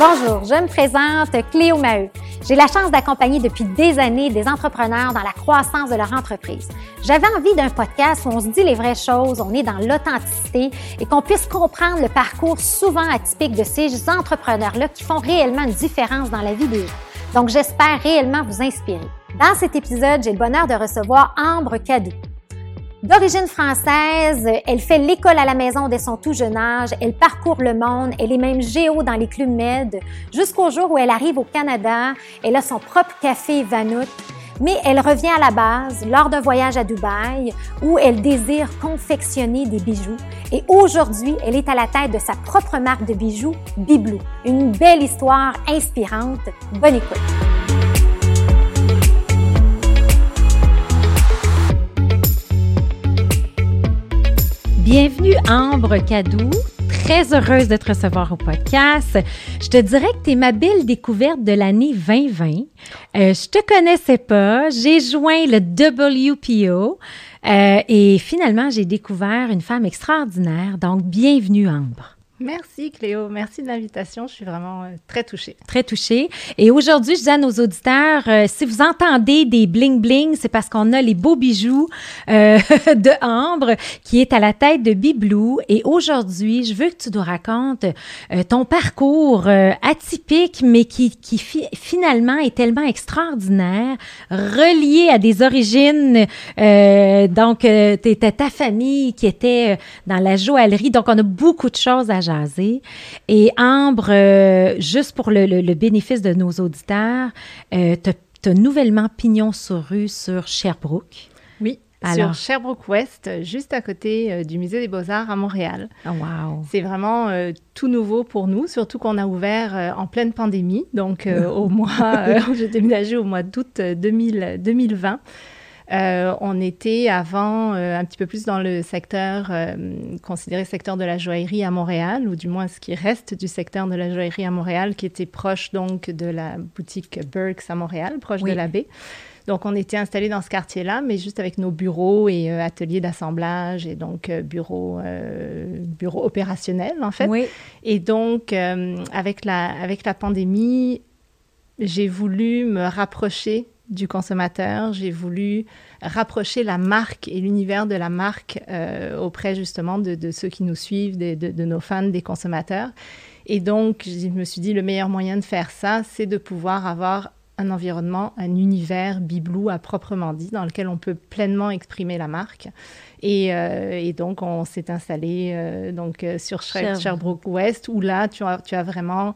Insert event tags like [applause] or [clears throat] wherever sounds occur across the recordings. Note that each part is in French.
Bonjour, je me présente Cléo Maheu. J'ai la chance d'accompagner depuis des années des entrepreneurs dans la croissance de leur entreprise. J'avais envie d'un podcast où on se dit les vraies choses, on est dans l'authenticité et qu'on puisse comprendre le parcours souvent atypique de ces entrepreneurs-là qui font réellement une différence dans la vie des gens. Donc, j'espère réellement vous inspirer. Dans cet épisode, j'ai le bonheur de recevoir Ambre Cadou. D'origine française, elle fait l'école à la maison dès son tout jeune âge, elle parcourt le monde, elle est même géo dans les clubs med, jusqu'au jour où elle arrive au Canada, elle a son propre café Vanout, mais elle revient à la base lors d'un voyage à Dubaï où elle désire confectionner des bijoux. Et aujourd'hui, elle est à la tête de sa propre marque de bijoux, Biblou. Une belle histoire inspirante. Bonne écoute. Bienvenue Ambre Cadou. Très heureuse de te recevoir au podcast. Je te dirais que tu es ma belle découverte de l'année 2020. Euh, je te connaissais pas. J'ai joint le WPO euh, et finalement, j'ai découvert une femme extraordinaire. Donc, bienvenue Ambre. Merci Cléo, merci de l'invitation. Je suis vraiment euh, très touchée. Très touchée. Et aujourd'hui, je dis à nos auditeurs, euh, si vous entendez des bling bling, c'est parce qu'on a les beaux bijoux euh, [laughs] de Ambre qui est à la tête de Biblou. Et aujourd'hui, je veux que tu nous racontes ton parcours atypique, mais qui, qui finalement est tellement extraordinaire, relié à des origines. donc, ta famille qui était dans la joaillerie. Donc, on a beaucoup de choses à et Ambre, euh, juste pour le, bénéfice de nos auditeurs, euh, tu as, nouvellement pignon sur rue sur Sherbrooke. Oui, sur Sherbrooke Ouest, juste à côté euh, du Musée des Beaux-Arts à Montréal. Oh, wow. C'est vraiment tout nouveau pour nous, surtout qu'on a ouvert en pleine pandémie. Donc, [laughs] au mois, j'ai déménagé au mois d'août 2020. Euh, on était avant euh, un petit peu plus dans le secteur, euh, considéré secteur de la joaillerie à Montréal, ou du moins ce qui reste du secteur de la joaillerie à Montréal, qui était proche donc de la boutique Burks à Montréal, proche de la baie. Donc, on était installé dans ce quartier-là, mais juste avec nos bureaux et ateliers d'assemblage et donc bureaux, bureaux opérationnels, en fait. Oui. Et donc, avec, la, avec la pandémie, j'ai voulu me rapprocher du consommateur. J'ai voulu rapprocher la marque et l'univers de la marque euh, auprès justement de, ceux qui nous suivent, de, nos fans, des consommateurs. Et donc, je me suis dit, le meilleur moyen de faire ça, c'est de pouvoir avoir un environnement, un univers biblou à proprement dit, dans lequel on peut pleinement exprimer la marque. Et, euh, donc, on s'est installé euh, donc, sur Sherbrooke West, où là, tu as, tu as vraiment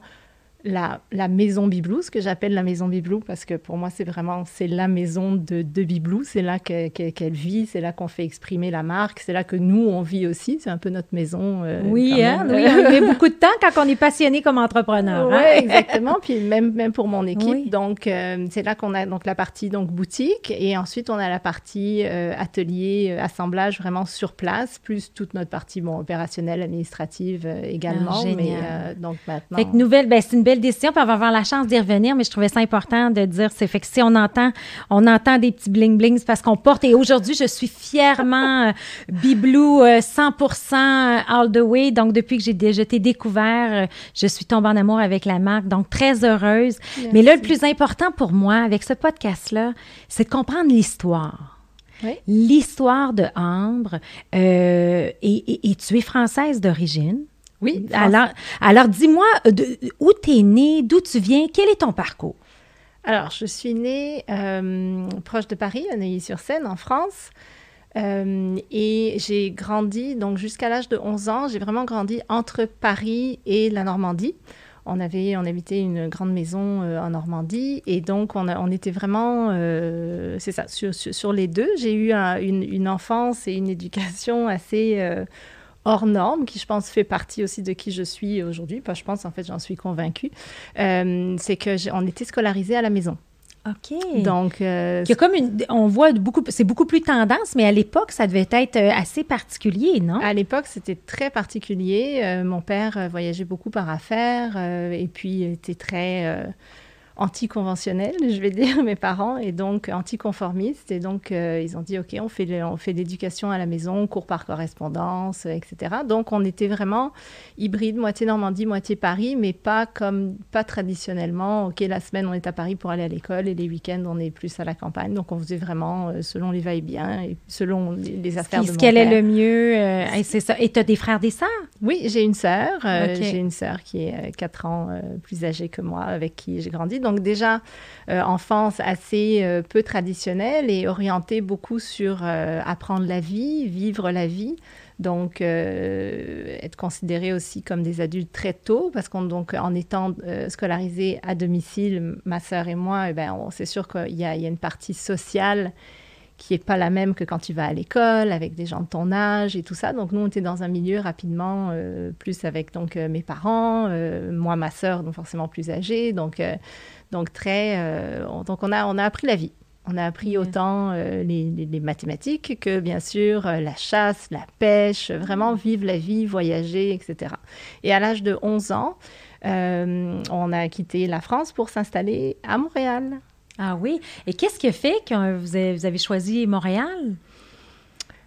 la, la, maison Biblou, ce que j'appelle la maison Biblou, parce que pour moi, c'est vraiment, c'est la maison de, de Biblou, c'est là qu'elle vit, c'est là qu'on fait exprimer la marque, c'est là que nous, on vit aussi, c'est un peu notre maison. Euh, oui, hein, oui, [laughs] on met beaucoup de temps quand on est passionné comme entrepreneur. Oui, hein? exactement, puis même, même pour mon équipe, donc euh, c'est là qu'on a donc la partie donc boutique, et ensuite on a la partie euh, atelier, assemblage vraiment sur place, plus toute notre partie bon, opérationnelle, administrative également. Ah, mais donc maintenant... Fait que nouvelle, ben, c'est une belle décision, puis on va avoir la chance d'y revenir, mais je trouvais ça important de dire, c'est fait que si on entend, on entend des petits bling blings parce qu'on porte, et aujourd'hui, je suis fièrement euh, Biblou 100% euh, all the way, donc depuis que j'ai déjà été découvert, euh, je suis tombée en amour avec la marque, donc très heureuse. Mais là, le plus important pour moi avec ce podcast-là, c'est de comprendre l'histoire. L'histoire de Ambre. et, et, tu es française d'origine. Oui. Alors, alors dis-moi, euh, où tu es née, d'où tu viens, quel est ton parcours? Alors, je suis née euh, proche de Paris, à Neuilly-sur-Seine, en France. Euh, et j'ai grandi, donc jusqu'à l'âge de 11 ans, j'ai vraiment grandi entre Paris et la Normandie. On avait, on habitait une grande maison en Normandie et donc on, on était vraiment, c'est ça, sur, sur, les deux. J'ai eu une, une, enfance et une éducation assez hors norme, qui je pense fait partie aussi de qui je suis aujourd'hui. Pas je pense, en fait, j'en suis convaincue. Euh, c'est que on était scolarisé à la maison. OK. Donc, euh, comme une, on voit beaucoup, c'est beaucoup plus tendance, mais à l'époque, ça devait être euh, assez particulier, non? À l'époque, c'était très particulier. mon père voyageait beaucoup par affaires et puis était très anticonventionnels, je vais [laughs] dire, mes parents, et donc anticonformistes. Et donc, euh, ils ont dit, OK, on fait, on fait l'éducation à la maison, cours par correspondance, etc. Donc, on était vraiment hybride, moitié Normandie, moitié Paris, mais pas comme, pas traditionnellement, OK, la semaine, on est à Paris pour aller à l'école, et les week-ends, on est plus à la campagne. Donc, on faisait vraiment euh, selon les va-et-bien et selon les, affaires ce de mon Ce est le mieux, euh, c'est ça. Et tu as des frères, des sœurs? Oui, j'ai une sœur. J'ai une sœur qui est 4 ans plus âgée que moi, avec qui j'ai grandi. Donc déjà, euh, enfance assez euh, peu traditionnelle et orientée beaucoup sur euh, apprendre la vie, vivre la vie. Donc, être considéré aussi comme des adultes très tôt, parce qu'en donc en étant scolarisés à domicile, ma sœur et moi, eh ben, c'est sûr qu'il y, a une partie sociale qui n'est pas la même que quand tu vas à l'école, avec des gens de ton âge et tout ça. Donc, nous, on était dans un milieu rapidement, plus avec donc mes parents, moi, ma sœur, donc forcément plus âgée. Donc, donc, très, euh, donc on, a, on a appris la vie. On a appris autant euh, les, mathématiques que, bien sûr, euh, la chasse, la pêche, vraiment vivre la vie, voyager, etc. Et à l'âge de 11 ans, on a quitté la France pour s'installer à Montréal. Ah oui. Et qu'est-ce qui a fait que vous avez, choisi Montréal?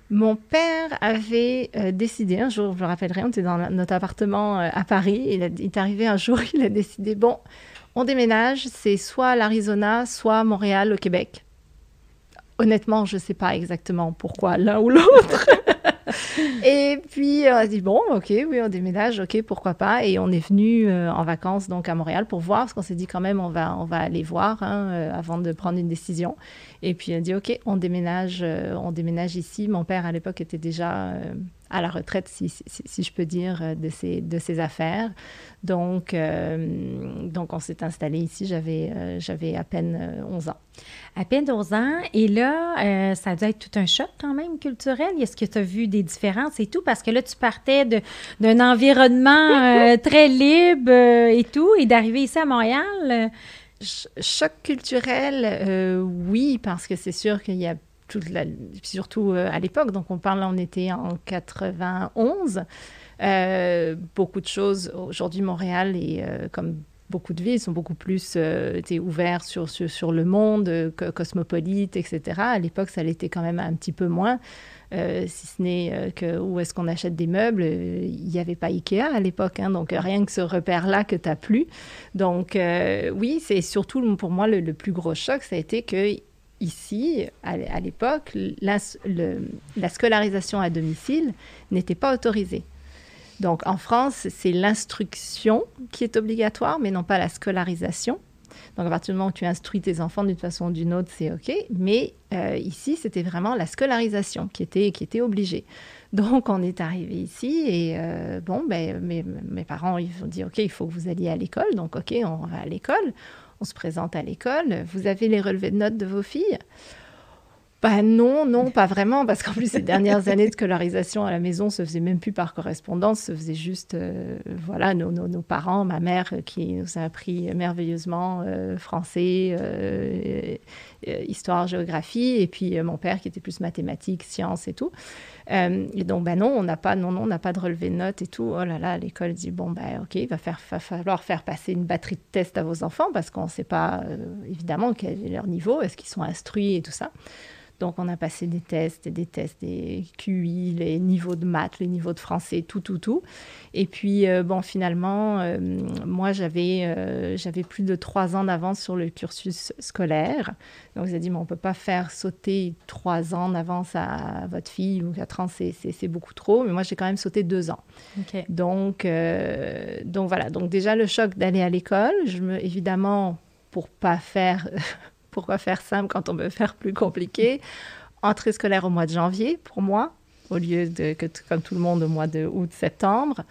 Mon père avait décidé, un jour, je me rappellerai, on était dans notre appartement à Paris, il, il, est arrivé un jour, [laughs] il a décidé, bon, on déménage, c'est soit l'Arizona, soit Montréal, au Québec. Honnêtement, je ne sais pas exactement pourquoi l'un ou l'autre. [laughs] [laughs] et puis, on a dit, bon, ok, oui, on déménage, ok, pourquoi pas. Et on est venu euh, en vacances donc à Montréal pour voir, parce qu'on s'est dit quand même, on va, on va aller voir hein, euh, avant de prendre une décision. Et puis, on a dit, ok, on déménage, euh, on déménage ici. Mon père, à l'époque, était déjà à la retraite, si, si, je peux dire, de ses, de ses affaires. Donc, donc on s'est installé ici, j'avais, j'avais à peine 11 ans. À peine 11 ans. Et là, ça a dû être tout un choc quand même culturel. Est-ce que tu as vu des différences et tout? Parce que là, tu partais d'un environnement [laughs] euh, très libre euh, et tout, et d'arriver ici à Montréal. Choc culturel, euh, oui, parce que c'est sûr qu'il y a surtout à l'époque, donc on parle, on était en 91. beaucoup de choses. Aujourd'hui, Montréal est comme beaucoup de villes sont beaucoup plus euh, ouvertes sur, sur, sur, le monde, cosmopolite, etc. À l'époque, ça l'était quand même un petit peu moins. Euh, si ce n'est euh, que où est-ce qu'on achète des meubles, euh, il n'y avait pas Ikea à l'époque, hein, donc rien que ce repère-là que tu n'as plus. Donc oui, c'est surtout pour moi le, plus gros choc, ça a été que ici, à, l'époque, la, la scolarisation à domicile n'était pas autorisée. Donc en France, c'est l'instruction qui est obligatoire, mais non pas la scolarisation. Donc, à partir du moment où tu instruis tes enfants d'une façon ou d'une autre, c'est OK. Mais euh, ici, c'était vraiment la scolarisation qui était, obligée. Donc, on est arrivé ici et euh, bon, ben, mes, mes, parents, ils ont dit OK, il faut que vous alliez à l'école. Donc, OK, on va à l'école. On se présente à l'école. Vous avez les relevés de notes de vos filles? Bah non, non, pas vraiment, parce qu'en plus, ces dernières [laughs] années de scolarisation à la maison se faisaient même plus par correspondance, se faisait juste, euh, voilà, nos, nos, parents, ma mère euh, qui nous a appris merveilleusement euh, français, histoire, géographie, et puis mon père qui était plus mathématiques, sciences et tout. et donc, ben non, on n'a pas, non, non, pas de relevé de notes et tout. Oh là là, l'école dit, bon, ben ok, il va, falloir faire passer une batterie de tests à vos enfants, parce qu'on ne sait pas, évidemment, quel est leur niveau, est-ce qu'ils sont instruits et tout ça. Donc, on a passé des tests, des tests, des QI, les niveaux de maths, les niveaux de français, tout, tout, tout. Et puis, euh, bon, finalement, euh, moi, j'avais, euh, j'avais plus de trois ans d'avance sur le cursus scolaire. Donc, vous avez dit, mais on ne peut pas faire sauter trois ans d'avance à, votre fille ou quatre ans, c'est, beaucoup trop. Mais moi, j'ai quand même sauté deux ans. Donc, donc, voilà. Donc, déjà, le choc d'aller à l'école, je me, évidemment, pour pas faire [laughs] pourquoi faire simple quand on veut faire plus compliqué Entrée scolaire au mois de janvier, pour moi, au lieu de, que, comme tout le monde, au mois de août-septembre,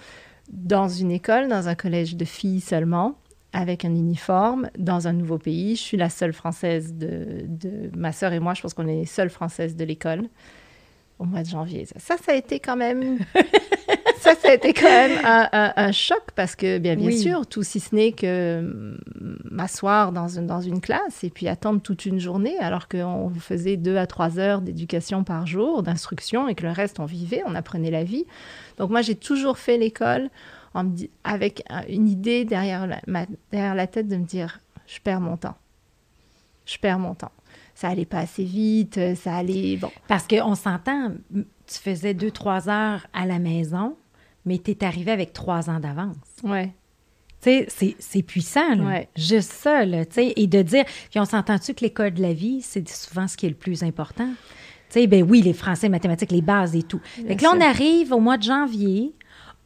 dans une école, dans un collège de filles seulement, avec un uniforme, dans un nouveau pays. Je suis la seule française de, de ma sœur et moi, je pense qu'on est les seules françaises de l'école au mois de janvier. Ça, ça a été quand même [laughs] ça, ça a été quand même un, choc parce que, bien, bien sûr, tout si ce n'est que m'asseoir dans une, dans une classe et puis attendre toute une journée alors qu'on faisait deux à trois heures d'éducation par jour, d'instruction et que le reste, on vivait, on apprenait la vie. Donc, moi, j'ai toujours fait l'école avec une idée derrière la, derrière la tête de me dire je perds mon temps. Je perds mon temps. Ça allait pas assez vite, ça allait... Bon. Parce qu'on s'entend, tu faisais deux, trois heures à la maison, mais tu es arrivé avec trois ans d'avance. Ouais. Tu sais, c'est puissant, là. Ouais. Juste ça, là, tu sais, et de dire... Puis on s'entend-tu que l'école de la vie, c'est souvent ce qui est le plus important? Tu sais, ben oui, les français, mathématiques, les bases et tout. Bien Fait que là, on arrive au mois de janvier,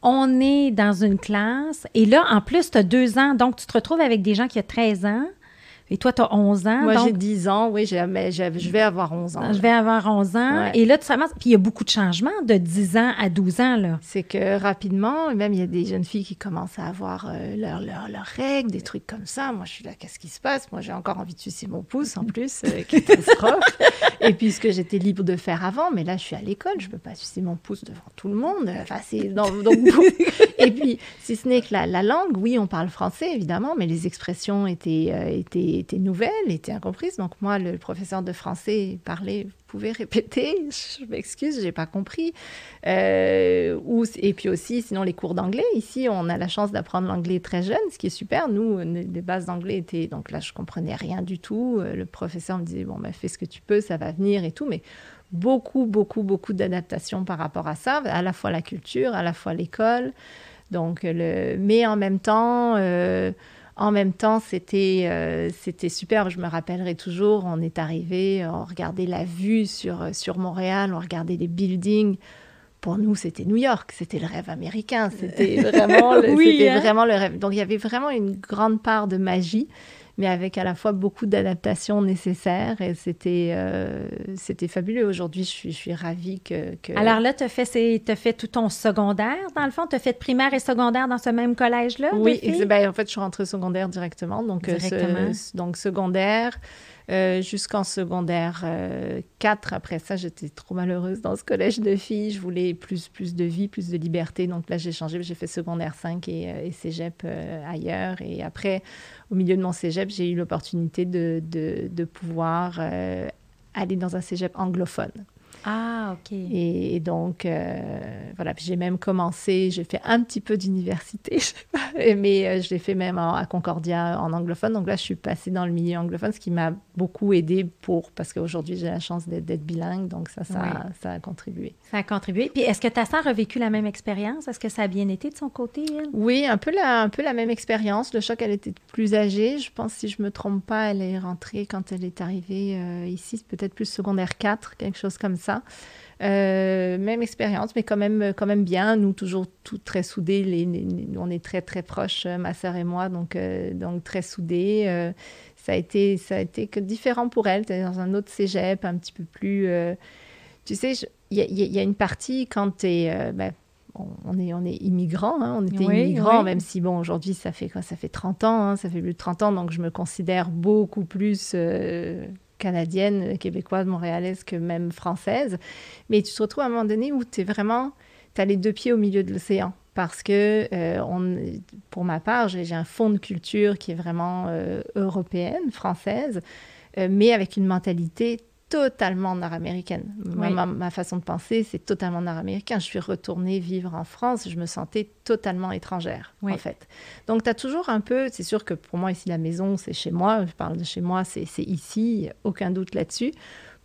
on est dans une classe, et là, en plus, tu as deux ans, donc tu te retrouves avec des gens qui ont 13 ans, et toi, tu as 11 ans. Moi, donc, j'ai 10 ans, oui, je vais avoir 11 ans. je vais avoir 11 ans. Ouais. Et là, tu ramasses- Puis il y a beaucoup de changements de 10 ans à 12 ans, là. C'est que rapidement, même il y a des jeunes filles qui commencent à avoir euh, leurs leur, règles, des trucs comme ça. Moi, je suis là, qu'est-ce qui se passe? Moi, j'ai encore envie de sucer mon pouce en plus, euh, catastrophe. [laughs] Et puis, ce que j'étais libre de faire avant, mais là, je suis à l'école, je ne peux pas sucer mon pouce devant tout le monde. Enfin, c'est donc, donc, Et puis, si ce n'est que la, la langue, oui, on parle français, évidemment, mais les expressions étaient, euh, étaient, étaient nouvelles, étaient incomprises. Donc, moi, le professeur de français parlait, pouvez répéter Je m'excuse, j'ai pas compris. Euh, et puis aussi, sinon, les cours d'anglais. Ici, on a la chance d'apprendre l'anglais très jeune, ce qui est super. Nous, les bases d'anglais étaient. Donc là, je comprenais rien du tout. Euh, Le professeur me disait Bon, ben, fais ce que tu peux, ça va venir et tout. Mais beaucoup, beaucoup, beaucoup d'adaptation par rapport à ça, à la fois la culture, à la fois l'école. Donc, le... mais en même temps, euh, en même temps, c'était euh, c'était super. Je me rappellerai toujours, on est arrivé, on regardait la vue sur, sur Montréal, on regardait les buildings. Pour nous, c'était New York, c'était le rêve américain, c'était [laughs] vraiment, le, Oui, hein? vraiment le rêve. Donc, il y avait vraiment une grande part de magie, mais avec à la fois beaucoup d'adaptations nécessaires. Et c'était euh, c'était fabuleux. Aujourd'hui, je suis, je suis ravie que... que... Alors là, tu as, fait tout ton secondaire, dans le fond? Tu as fait primaire et secondaire dans ce même collège-là? Oui, ben, en fait, je suis rentrée secondaire directement. Donc, euh, Directement. ce- donc secondaire euh, jusqu'en secondaire euh, 4. Après ça, j'étais trop malheureuse dans ce collège de filles. Je voulais plus, plus de vie, plus de liberté. Donc là, j'ai changé. J'ai fait secondaire 5 et, euh, et cégep euh, ailleurs. Et après, au milieu de mon cégep, j'ai eu l'opportunité de, de, pouvoir euh, aller dans un cégep anglophone. Ah, OK. Et, et donc, euh, voilà, j'ai même commencé, j'ai fait un petit peu d'université, [laughs] mais euh, je l'ai fait même en- à Concordia en anglophone. Donc là, je suis passée dans le milieu anglophone, ce qui m'a beaucoup aidé pour, parce qu'aujourd'hui, j'ai la chance d'être bilingue, donc ça, ça, Oui. ça a contribué. Ça a contribué. Puis est-ce que ta sœur a vécu la même expérience? Est-ce que ça a bien été de son côté, elle? Oui, un peu la, un peu la même expérience. Le choc, elle était plus âgée. Je pense, si je me trompe pas, elle est rentrée quand elle est arrivée euh, ici, c'est peut-être plus secondaire 4, quelque chose comme ça. Euh, même expérience, mais quand même, quand même bien. Nous, toujours tout très soudés. Les, les- les- on est très, très proches, euh, ma sœur et moi, donc, euh, donc très soudés. Euh, ça, a été, ça a été que différent pour elle. Était dans un autre cégep, un petit peu plus... tu sais, il y, a- y y une partie quand tu es... ben, on, est, on est immigrants, hein, on était Oui, immigrants, oui. même si, bon, aujourd'hui, ça fait quoi? Ça fait 30 ans, hein, ça fait plus de 30 ans, donc je me considère beaucoup plus euh, canadienne, québécoise, montréalaise que même française. Mais tu te retrouves à un moment donné où tu es vraiment, tu as les deux pieds au milieu de l'océan. Parce que, euh, pour ma part, j'ai j'ai un fond de culture qui est vraiment euh, européenne, française, euh, mais avec une mentalité totalement nord-américaine. Ma- Oui. Ma, ma façon de penser, c'est totalement nord-américain. Je suis retournée vivre en France, je me sentais totalement étrangère, Oui. en fait. Donc, tu as toujours un peu, c'est sûr que pour moi, ici, la maison, c'est chez moi. Je parle de chez moi, c'est c'est ici, aucun doute là-dessus.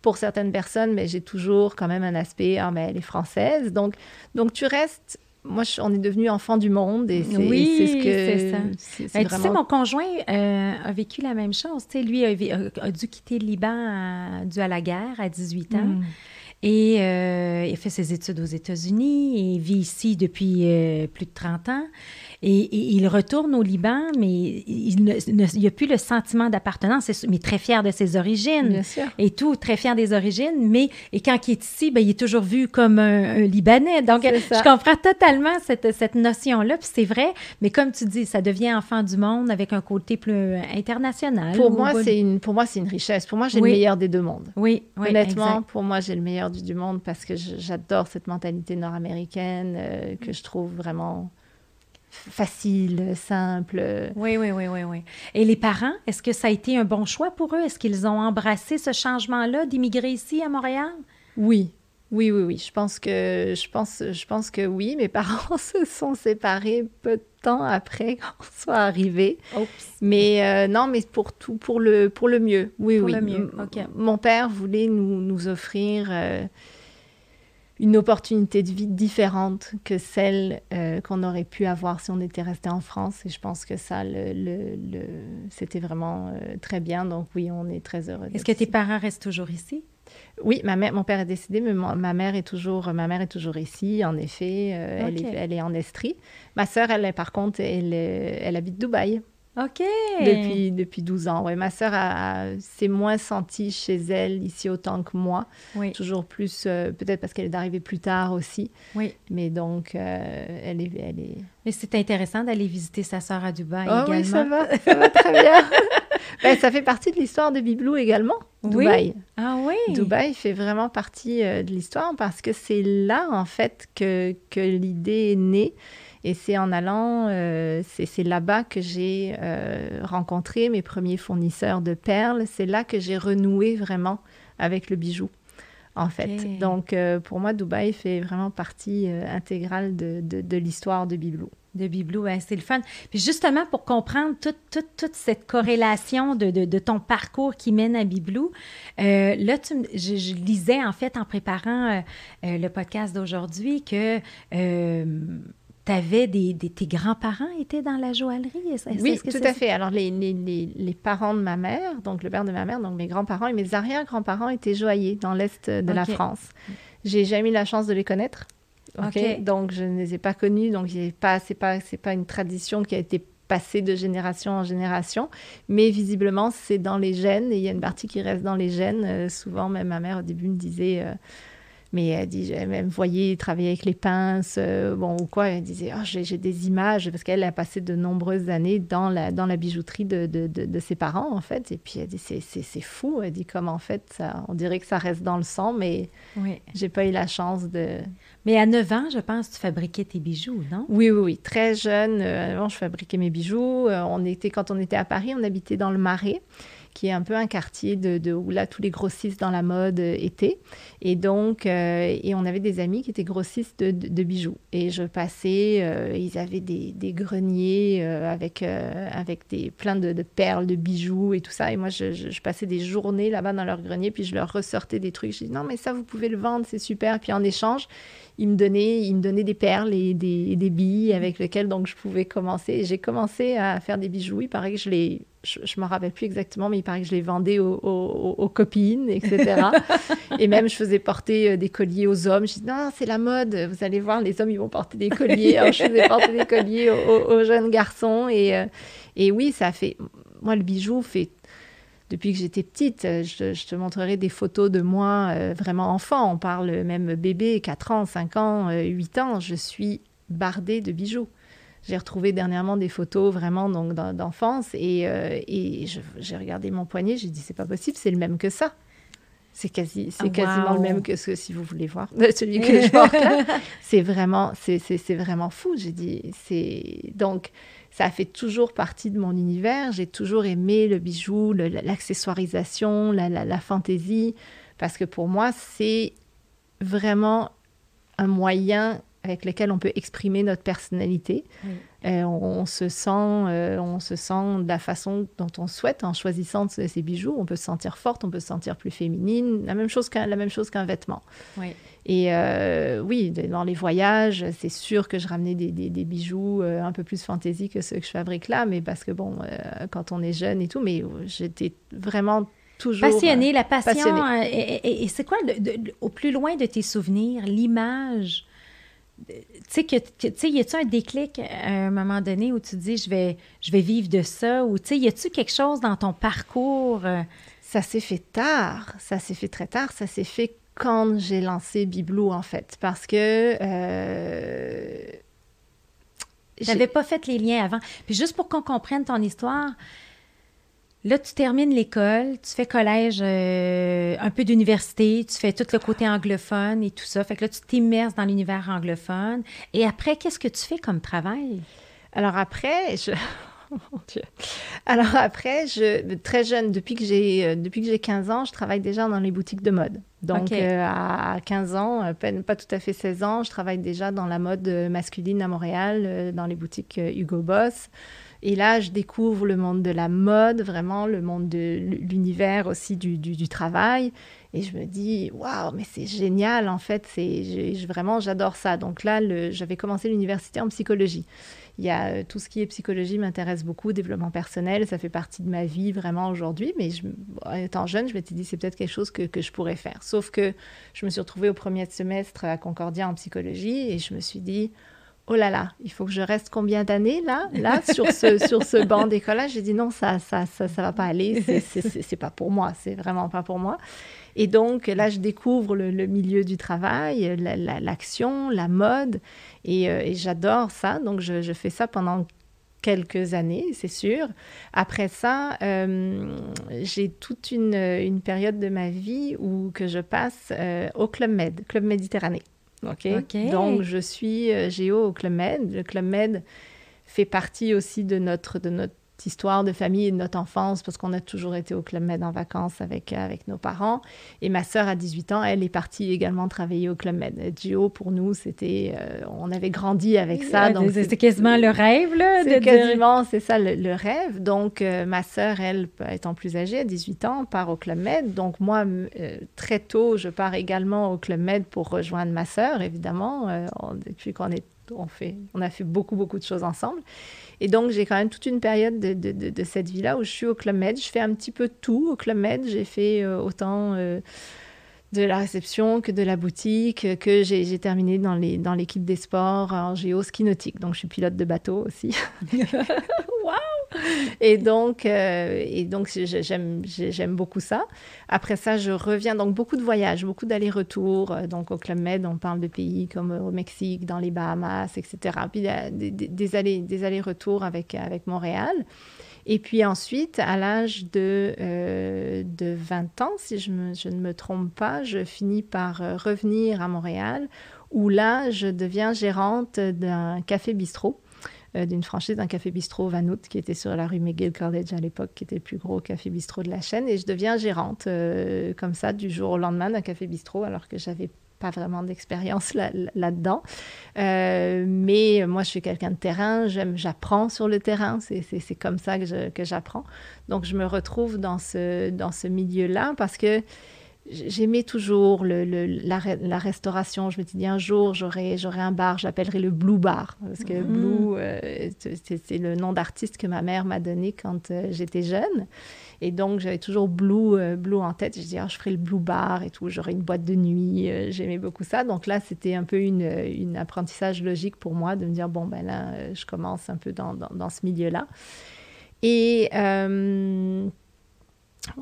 Pour certaines personnes, mais j'ai toujours quand même un aspect, ah, mais elle est française. Donc, donc tu restes. Moi, je- on est devenu enfant du monde et c'est Oui, c'est ce que. c'est ça. Ben, Tu sais, vraiment- mon conjoint euh, a vécu la même chose. Tu sais, lui a, vi- a- a dû quitter le Liban à- dû à la guerre à 18 ans. Mm. Et euh, il fait ses études aux États-Unis et vit ici depuis euh, plus de 30 ans. Et, et il retourne au Liban, mais il n'y a plus le sentiment d'appartenance, mais très fier de ses origines. Bien sûr. Et tout, très fier des origines, mais et quand il est ici, ben, il est toujours vu comme un, un Libanais. Donc, je comprends totalement cette, cette notion-là, puis c'est vrai, mais comme tu dis, ça devient enfant du monde avec un côté plus international. Pour ou- moi, c'est une, pour moi, c'est une richesse. Pour moi, j'ai Oui. le meilleur des deux mondes. Oui, oui, Honnêtement, exact. pour moi, j'ai le meilleur du, du monde parce que j'adore cette mentalité nord-américaine euh, que je trouve vraiment facile, simple. Oui, oui, oui, oui, oui. Et les parents, est-ce que ça a été un bon choix pour eux? Est-ce qu'ils ont embrassé ce changement-là d'immigrer ici à Montréal? Oui, Oui, oui, oui. Je pense que, je pense, je pense que oui. Mes [laughs] parents se sont séparés peu après [laughs] qu'on soit arrivés. Mais euh, non, mais pour tout, pour le, pour le mieux. Oui, pour oui. Le mieux. OK. Mon père voulait nous, nous offrir euh, une opportunité de vie différente que celle euh, qu'on aurait pu avoir si on était resté en France. Et je pense que ça, le, le, c'était vraiment très bien. Donc oui, on est très heureux. Est-ce que tes parents restent toujours ici? Oui, ma mère, mon père est décédé, mais ma mère est toujours, ma mère est toujours ici. En effet, euh, elle, est, elle, est, en Estrie. Ma sœur, elle, par contre, elle, elle habite Dubaï. OK. Depuis, depuis 12 ans. Ouais, ma sœur s'est moins sentie chez elle ici autant que moi. Oui. Toujours plus, euh, peut-être parce qu'elle est arrivée plus tard aussi. Oui. Mais donc, euh, elle, est, elle est. Mais c'est intéressant d'aller visiter sa sœur à Dubaï oh, également. Oui, ça va, ça va très bien. [laughs] ben, ça fait partie de l'histoire de Biblou également, Dubaï. Oui? Ah oui? Dubaï fait vraiment partie euh, de l'histoire parce que c'est là, en fait, que, que l'idée est née. Et c'est en allant, euh, c'est là-bas que j'ai euh, rencontré mes premiers fournisseurs de perles. C'est là que j'ai renoué vraiment avec le bijou, en fait. Okay. Donc, euh, pour moi, Dubaï fait vraiment partie intégrale de, de, de l'histoire de Biblou de Bibelou, hein, c'est le fun. Puis justement, pour comprendre toute, toute, toute cette corrélation de, de, de, ton parcours qui mène à Bibelou, euh, là, tu, je, je, lisais en fait en préparant euh, euh, le podcast d'aujourd'hui que tu avais des, des, tes grands-parents étaient dans la joaillerie? Oui, tout à fait. Alors, les, les, les, les, parents de ma mère, donc le père de ma mère, donc mes grands-parents et mes arrière-grands-parents étaient joailliers dans l'Est de okay. la France. J'ai jamais eu la chance de les connaître. Okay. okay. Donc, je ne les ai pas connus. Donc, ce n'est pas, pas, pas une tradition qui a été passée de génération en génération. Mais visiblement, c'est dans les gènes. Et il y a une partie qui reste dans les gènes. Euh, souvent, même ma mère, au début, me disait... Euh, mais elle dit, elle me voyait travailler avec les pinces, euh, bon, ou quoi. Elle disait, oh, j'ai des images, parce qu'elle a passé de nombreuses années dans la, dans la bijouterie de, de, de, de ses parents, en fait. Et puis, elle dit, c'est fou. Elle dit, comme en fait, ça, on dirait que ça reste dans le sang, mais oui. j'ai pas eu la chance de... Mais à 9 ans, je pense, tu fabriquais tes bijoux, non? Oui, oui, oui. Très jeune, euh, avant, je fabriquais mes bijoux. Euh, on était, quand on était à Paris, on habitait dans le Marais qui est un peu un quartier de, de, où là tous les grossistes dans la mode étaient. Et donc, euh, et on avait des amis qui étaient grossistes de, bijoux. Et je passais, euh, ils avaient des, greniers euh, avec, avec des, plein de, perles, de bijoux et tout ça. Et moi, je passais des journées là-bas dans leur grenier, puis je leur ressortais des trucs. Je dis non, mais ça, vous pouvez le vendre, c'est super. Puis en échange, ils me donnaient, ils me donnaient des perles et des, et des billes avec lesquelles donc je pouvais commencer. J'ai commencé à faire des bijoux. Il paraît que je les, je, je me rappelle plus exactement, mais il paraît que je les vendais aux, aux, aux copines, etc. [laughs] et même je faisais porter euh, des colliers aux hommes. Je dis non, c'est la mode. Vous allez voir, les hommes ils vont porter des colliers. Alors je faisais porter des colliers aux, aux jeunes garçons. Et, euh, et oui, ça fait. Moi, le bijou fait depuis que j'étais petite. Je, je, te montrerai des photos de moi euh, vraiment enfant. On parle même bébé, 4 ans, 5 ans, euh, 8 ans. Je suis bardée de bijoux. J'ai retrouvé dernièrement des photos vraiment donc d'enfance et, euh, et j'ai regardé mon poignet. J'ai dit c'est pas possible, c'est le même que ça. C'est quasi, c'est oh, quasiment wow. le même que ce si vous voulez voir celui que je porte là. [laughs] c'est vraiment, c'est vraiment fou. J'ai dit c'est donc ça a fait toujours partie de mon univers. J'ai toujours aimé le bijou, l'accessoirisation, la, la, la, fantaisie, parce que pour moi, c'est vraiment un moyen avec lequel on peut exprimer notre personnalité. Oui. Euh, on, on, se sent, euh, on se sent de la façon dont on souhaite en choisissant ces bijoux. On peut se sentir forte, on peut se sentir plus féminine, la même chose qu'un, la même chose qu'un vêtement. Oui. Et euh, oui, dans les voyages, c'est sûr que je ramenais des, des, des bijoux euh, un peu plus fantaisie que ceux que je fabrique là, mais parce que bon, euh, quand on est jeune et tout, mais j'étais vraiment toujours passionnée, la passion. Passionnée. et, et, et c'est quoi, de, de, au plus loin de tes souvenirs, l'image? Tu sais, que, que, y a-tu un déclic à un moment donné où tu te dis, je vais, je vais vivre de ça? Ou, tu sais, y a-tu quelque chose dans ton parcours? Ça s'est fait tard. Ça s'est fait très tard. Ça s'est fait quand j'ai lancé Bibelou, en fait. Parce que. Euh, tu n'avais pas fait les liens avant. Puis juste pour qu'on comprenne ton histoire, là, tu termines l'école, tu fais collège, euh, un peu d'université, tu fais tout le côté anglophone et tout ça. Fait que là, tu t'immerses dans l'univers anglophone. Et après, qu'est-ce que tu fais comme travail? Alors après, je [laughs] mon Dieu. Alors après, je, très jeune, depuis que j'ai depuis que j'ai 15 ans, je travaille déjà dans les boutiques de mode. Donc à 15 ans, à peine pas tout à fait 16 ans, je travaille déjà dans la mode masculine à Montréal, dans les boutiques Hugo Boss. Et là, je découvre le monde de la mode, vraiment le monde de l'univers aussi du, du, travail. Et je me dis, waouh, mais c'est génial, en fait, c'est vraiment, j'adore ça. Donc là, j'avais commencé l'université en psychologie. Il y a euh, tout ce qui est psychologie m'intéresse beaucoup, développement personnel, ça fait partie de ma vie vraiment aujourd'hui. Mais je, étant jeune, je m'étais dit, c'est peut-être quelque chose que, que, je pourrais faire. Sauf que je me suis retrouvée au premier semestre à Concordia en psychologie et je me suis dit, oh là là, il faut que je reste combien d'années là, là sur ce, [laughs] sur ce banc d'école J'ai dit non, ça, ça, ça, ça va pas aller, c'est pas pour moi, c'est vraiment pas pour moi. Et donc là, je découvre le, milieu du travail, l'action, la, mode, euh, et, j'adore ça. Donc je, je, fais ça pendant quelques années, c'est sûr. Après ça, euh, j'ai toute une, une, période de ma vie où que je passe euh, au Club Med, Club Méditerranée. OK. Donc, je suis euh, géo au Club Med. Le Club Med fait partie aussi de notre, de notre histoire de famille et de notre enfance parce qu'on a toujours été au Club Med en vacances avec, euh, avec nos parents. Et ma sœur, à 18 ans, elle est partie également travailler au Club Med. Géo, pour nous, c'était... Euh, on avait grandi avec ça. donc C'était quasiment le rêve, là? C'est quasiment, c'est ça, le, rêve. Donc, ma sœur, elle, étant plus âgée, à 18 ans, part au Club Med. Donc, moi, très tôt, je pars également au Club Med pour rejoindre ma sœur, évidemment, depuis qu'on est on, fait, on a fait beaucoup, beaucoup de choses ensemble. Et donc, j'ai quand même toute une période de, cette vie-là où je suis au Club Med. Je fais un petit peu tout au Club Med. J'ai fait euh, autant euh, de la réception que de la boutique, que j'ai terminé dans l'équipe dans des sports en géo ski nautique. Donc, je suis pilote de bateau aussi. [laughs] Waouh et donc, euh, et donc j'aime beaucoup ça. Après ça, je reviens, donc beaucoup de voyages, beaucoup d'allers-retours. Euh, donc au Club Med, on parle de pays comme au Mexique, dans les Bahamas, etc. Puis des, des allers-retours avec, avec Montréal. Et puis ensuite, à l'âge de, euh, de 20 ans, si je, ne me trompe pas, je finis par revenir à Montréal, où là, je deviens gérante d'un café-bistrot. Euh, d'une franchise d'un café bistrot Vanout qui était sur la rue McGill College à l'époque, qui était le plus gros café bistrot de la chaîne. Et je deviens gérante euh, comme ça du jour au lendemain d'un café bistrot alors que j'avais pas vraiment d'expérience là-dedans. Euh, mais moi, je suis quelqu'un de terrain, j'apprends sur le terrain, c'est comme ça que j'apprends. Donc, je me retrouve dans ce, dans ce milieu-là parce que j'aimais toujours le, la, restauration. Je me suis dit, un jour, j'aurai, un bar, j'appellerai le Blue Bar. Parce que mm-hmm. Blue, euh, c'est, le nom d'artiste que ma mère m'a donné quand euh, j'étais jeune. Et donc, j'avais toujours Blue, euh, Blue en tête. Je disais, ah, je ferai le Blue Bar et tout. J'aurai une boîte de nuit. j'aimais beaucoup ça. Donc là, c'était un peu une, une, apprentissage logique pour moi de me dire, bon, ben là, je commence un peu dans, dans, dans ce milieu-là. Et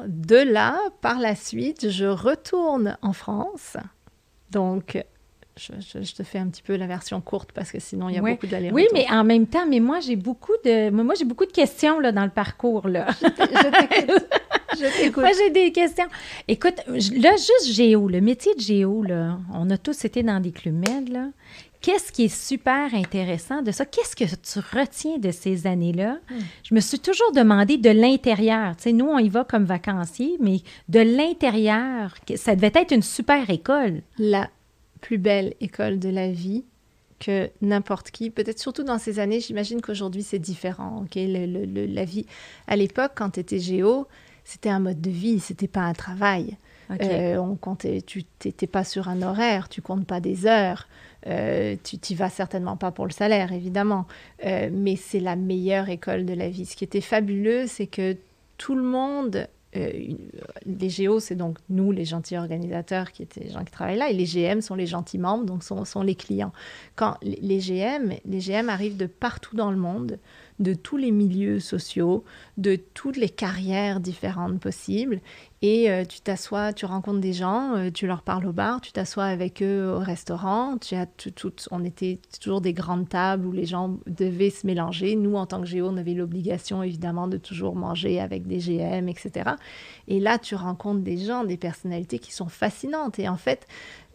de là, par la suite, je retourne en France. Donc, je, te fais un petit peu la version courte parce que sinon il y a beaucoup d'allers Oui, mais en même temps, mais moi j'ai beaucoup de moi j'ai beaucoup de questions là dans le parcours là. Je [laughs] t'écoute. moi j'ai des questions. Écoute, là juste géo, le métier de géo là, on a tous été dans des clubs là. Qu'est-ce qui est super intéressant de ça? Qu'est-ce que tu retiens de ces années-là? Hmm. Je me suis toujours demandé de l'intérieur. Tu sais, nous, on y va comme vacanciers, mais de l'intérieur, ça devait être une super école. La plus belle école de la vie que n'importe qui, peut-être surtout dans ces années, j'imagine qu'aujourd'hui c'est différent. ok? La vie, à l'époque, quand tu étais géo, c'était un mode de vie, c'était pas un travail. Euh, on comptait, tu n'étais pas sur un horaire, tu comptes pas des heures. Euh, tu t'y vas certainement pas pour le salaire, évidemment, euh, mais c'est la meilleure école de la vie. Ce qui était fabuleux, c'est que tout le monde, euh, les géos, c'est donc nous, les gentils organisateurs, qui étaient les gens qui travaillent là, et les GM sont les gentils membres, donc sont, sont les clients. Quand les GM, les GM arrivent de partout dans le monde, de tous les milieux sociaux, de toutes les carrières différentes possibles. Et euh, tu t'assois, tu rencontres des gens, euh, tu leur parles au bar, tu t'assois avec eux au restaurant. Tu as on était toujours des grandes tables où les gens devaient se mélanger. Nous, en tant que géo, on avait l'obligation évidemment de toujours manger avec des GM, etc. Et là, tu rencontres des gens, des personnalités qui sont fascinantes. Et en fait,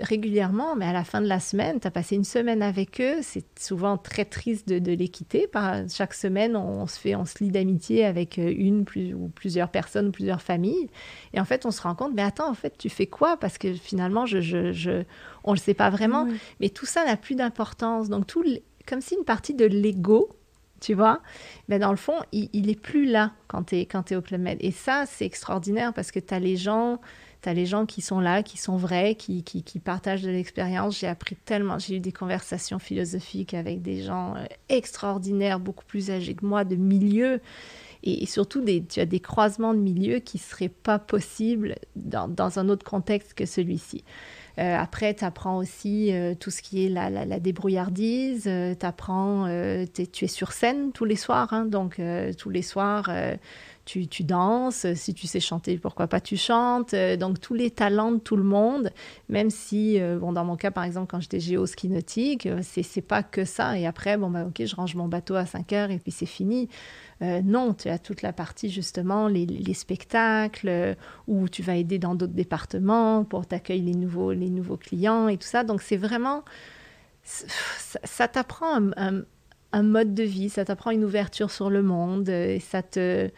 régulièrement, mais à la fin de la semaine, tu as passé une semaine avec eux. C'est souvent très triste de, de les quitter par chaque semaine on, se fait, on se lie d'amitié avec une plus, ou plusieurs personnes ou plusieurs familles. Et en fait, on se rend compte, mais attends, en fait, tu fais quoi? Parce que finalement, je, je, je on ne le sait pas vraiment. Mais tout ça n'a plus d'importance. Donc, tout, comme si une partie de l'ego tu vois Mais dans le fond, il, il est plus là quand tu es, quand es au Club Med. Et ça, c'est extraordinaire parce que tu as les gens... Tu as les gens qui sont là, qui sont vrais, qui, qui, partagent de l'expérience. J'ai appris tellement, j'ai eu des conversations philosophiques avec des gens euh, extraordinaires, beaucoup plus âgés que moi, de milieux. Et, surtout, des, tu as des croisements de milieux qui ne seraient pas possibles dans, dans un autre contexte que celui-ci. Euh, après, tu apprends aussi euh, tout ce qui est la, la, débrouillardise. Euh, apprends, tu es sur scène tous les soirs. Hein, donc, tous les soirs, tu, tu, danses. Si tu sais chanter, pourquoi pas tu chantes. donc, tous les talents de tout le monde, même si, bon, dans mon cas, par exemple, quand j'étais géo ski nautique, c'est pas que ça. Et après, bon, bah, ok, je range mon bateau à 5 heures et puis c'est fini. Euh, non, tu as toute la partie justement, les, spectacles, euh, où tu vas aider dans d'autres départements pour t'accueillir les nouveaux, les nouveaux clients et tout ça. Donc c'est vraiment, ça, t'apprend un, mode de vie, ça t'apprend une ouverture sur le monde, et ça te,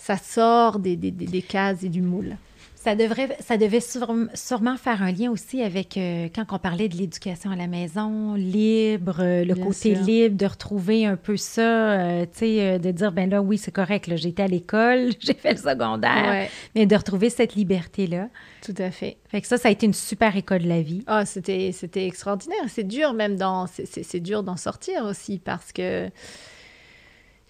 ça sort des, des, des cases et du moule. Ça, devrait, ça devait sûrement faire un lien aussi avec euh, quand on parlait de l'éducation à la maison, libre, euh, le côté libre, de retrouver un peu ça, euh, tu sais, de dire, ben là, oui, c'est correct, j'étais à l'école, [laughs] j'ai fait le secondaire, mais de retrouver cette liberté-là. Tout à fait. Fait que ça, ça a été une super école de la vie. Ah, c'était, c'était extraordinaire. C'est dur même d'en, c'est dur d'en sortir aussi parce que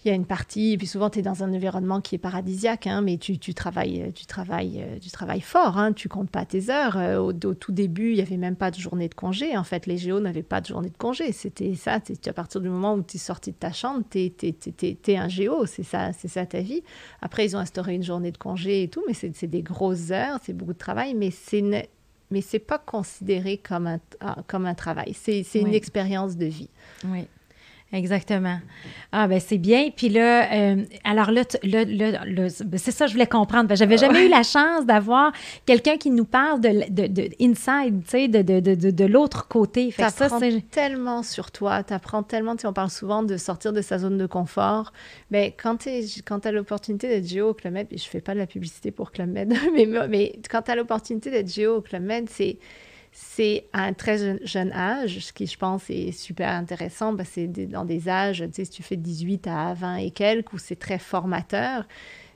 il y a une partie, et puis souvent tu es dans un environnement qui est paradisiaque, hein, mais tu, tu, travailles, tu, travailles, tu travailles fort, hein, tu comptes pas tes heures. Euh, au, tout début, il n'y avait même pas de journée de congé. En fait, les géos n'avaient pas de journée de congé. C'était ça, à partir du moment où tu es sorti de ta chambre, tu es, un géo, c'est ça, ça ta vie. Après, ils ont instauré une journée de congé et tout, mais c'est des grosses heures, c'est beaucoup de travail, mais c'est mais c'est pas considéré comme un, ah, comme un travail. C'est une expérience de vie. Oui. Exactement. Ah, ben c'est bien. Puis là, euh, alors là, ben, c'est ça que je voulais comprendre. Ben, j'avais jamais eu la chance d'avoir quelqu'un qui nous parle de, de, de inside, tu sais, de, de, de, l'autre côté. Fait ça, tellement sur toi. Tu apprends tellement. Tu on parle souvent de sortir de sa zone de confort. Mais ben, quand tu as l'opportunité d'être géo au Club Med, puis je fais pas de la publicité pour Club Med, [laughs] mais, mais quand tu as l'opportunité d'être géo au Club Med, c'est c'est à un très jeune, âge, ce qui je pense est super intéressant, c'est dans des âges, tu sais, si tu fais 18 à 20 et quelques, où c'est très formateur,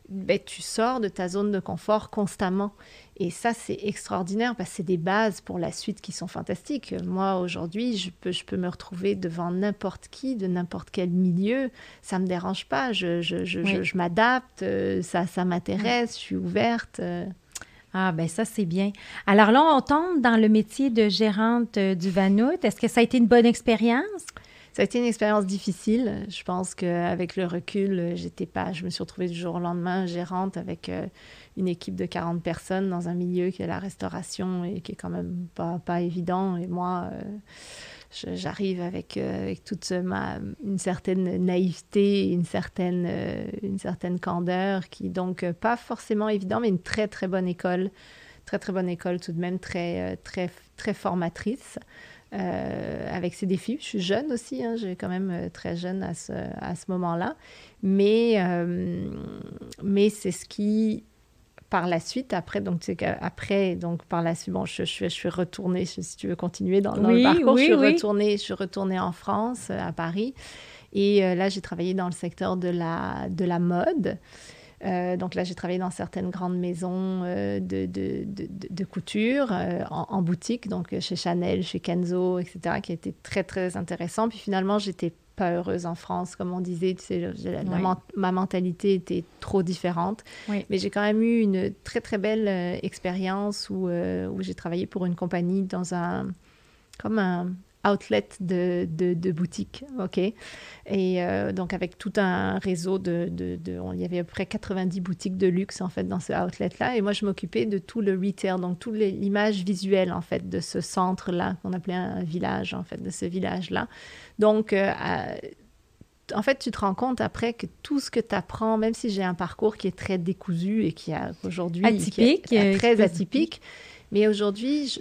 ben, tu sors de ta zone de confort constamment. Et ça, c'est extraordinaire parce que c'est des bases pour la suite qui sont fantastiques. Moi, aujourd'hui, je peux, je peux me retrouver devant n'importe qui, de n'importe quel milieu. Ça ne me dérange pas. Je, je, je, je m'adapte. Euh, ça, ça m'intéresse. Je suis ouverte. Ah, ben ça, c'est bien. Alors là, on tombe dans le métier de gérante euh, du Vanout. Est-ce que ça a été une bonne expérience? Ça a été une expérience difficile. Je pense qu'avec le recul, j'étais pas, je me suis retrouvée du jour au lendemain gérante avec euh, une équipe de 40 personnes dans un milieu qui est la restauration et qui est quand même pas, pas évident. Et moi, euh, j'arrive avec, euh, toute ma, une certaine naïveté, une certaine, euh, une certaine candeur, qui donc euh, pas forcément évident, mais une très très bonne école, très très bonne école tout de même, très très très formatrice. avec ses défis. Je suis jeune aussi, hein, j'ai quand même très jeune à ce, à ce moment-là. Mais, mais c'est ce qui par la suite, après, donc, tu sais après, donc, par la suite, bon, je, je, je suis retournée, si tu veux continuer dans, le parcours, je, suis retournée, je suis retournée en France, à Paris. Et euh, là, j'ai travaillé dans le secteur de la, de la mode. Euh, donc là, j'ai travaillé dans certaines grandes maisons euh, de, de, de, de, couture en, en, boutique, donc chez Chanel, chez Kenzo, etc., qui était très, très intéressant. Puis finalement, j'étais pas heureuse en France, comme on disait. Tu sais, ma mentalité était trop différente. Mais j'ai quand même eu une très, très belle euh, expérience où, euh, où j'ai travaillé pour une compagnie dans un... comme un outlet de, de, boutiques, OK? Et euh, donc, avec tout un réseau de, de, Il y avait à peu près 90 boutiques de luxe, en fait, dans ce outlet-là. Et moi, je m'occupais de tout le retail, donc toute l'image visuelle, en fait, de ce centre-là, qu'on appelait un village, en fait, de ce village-là. Donc, euh, en fait, tu te rends compte après que tout ce que tu apprends, même si j'ai un parcours qui est très décousu et qui a aujourd'hui... Atypique. Qui est très atypique, mais aujourd'hui,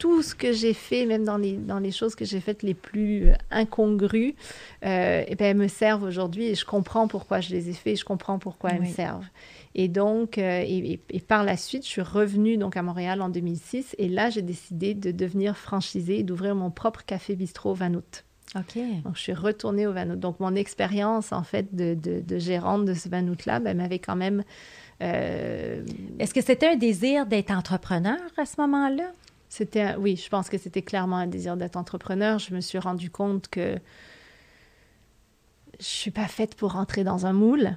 tout ce que j'ai fait, même dans les, dans les choses que j'ai faites les plus euh, incongrues, euh, eh ben, elles me servent aujourd'hui et je comprends pourquoi je les ai fait, je comprends pourquoi elles me servent. Et donc, euh, et, par la suite, je suis revenue donc à Montréal en 2006 et là, j'ai décidé de devenir franchisée et d'ouvrir mon propre café bistrot Vanout. OK. Donc, je suis retournée au Vanout. Donc, mon expérience, en fait, de, de, gérante de ce Vanout-là, ben, m'avait quand même... Euh, Est-ce que c'était un désir d'être entrepreneur à ce moment-là? C'était, oui, je pense que c'était clairement un désir d'être entrepreneur. Je me suis rendu compte que je suis pas faite pour rentrer dans un moule.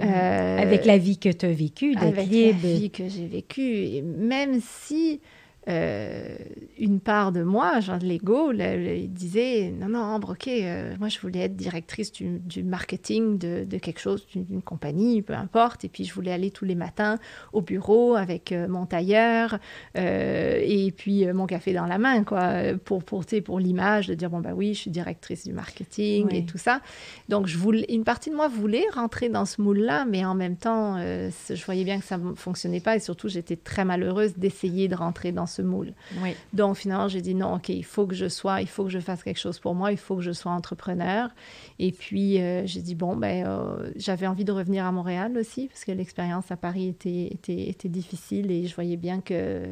Mm. Euh, avec la vie que tu as vécue, avec la vie que j'ai vécue, et même si euh, une part de moi, genre de l'ego, il disait non, non, Ambre, ok, euh, moi je voulais être directrice du, du marketing de, de, quelque chose, d'une compagnie, peu importe. Et puis je voulais aller tous les matins au bureau avec euh, mon tailleur et puis mon café dans la main, quoi, pour, pour, pour l'image de dire bon, bah oui, je suis directrice du marketing et tout ça. Donc je voulais, une partie de moi voulait rentrer dans ce moule-là, mais en même temps, je voyais bien que ça ne fonctionnait pas et surtout j'étais très malheureuse d'essayer de rentrer dans ce moule. Donc finalement, j'ai dit non, ok, il faut que je sois, il faut que je fasse quelque chose pour moi, il faut que je sois entrepreneur. Et puis euh, j'ai dit bon, ben euh, j'avais envie de revenir à Montréal aussi parce que l'expérience à Paris était, était, était, difficile et je voyais bien que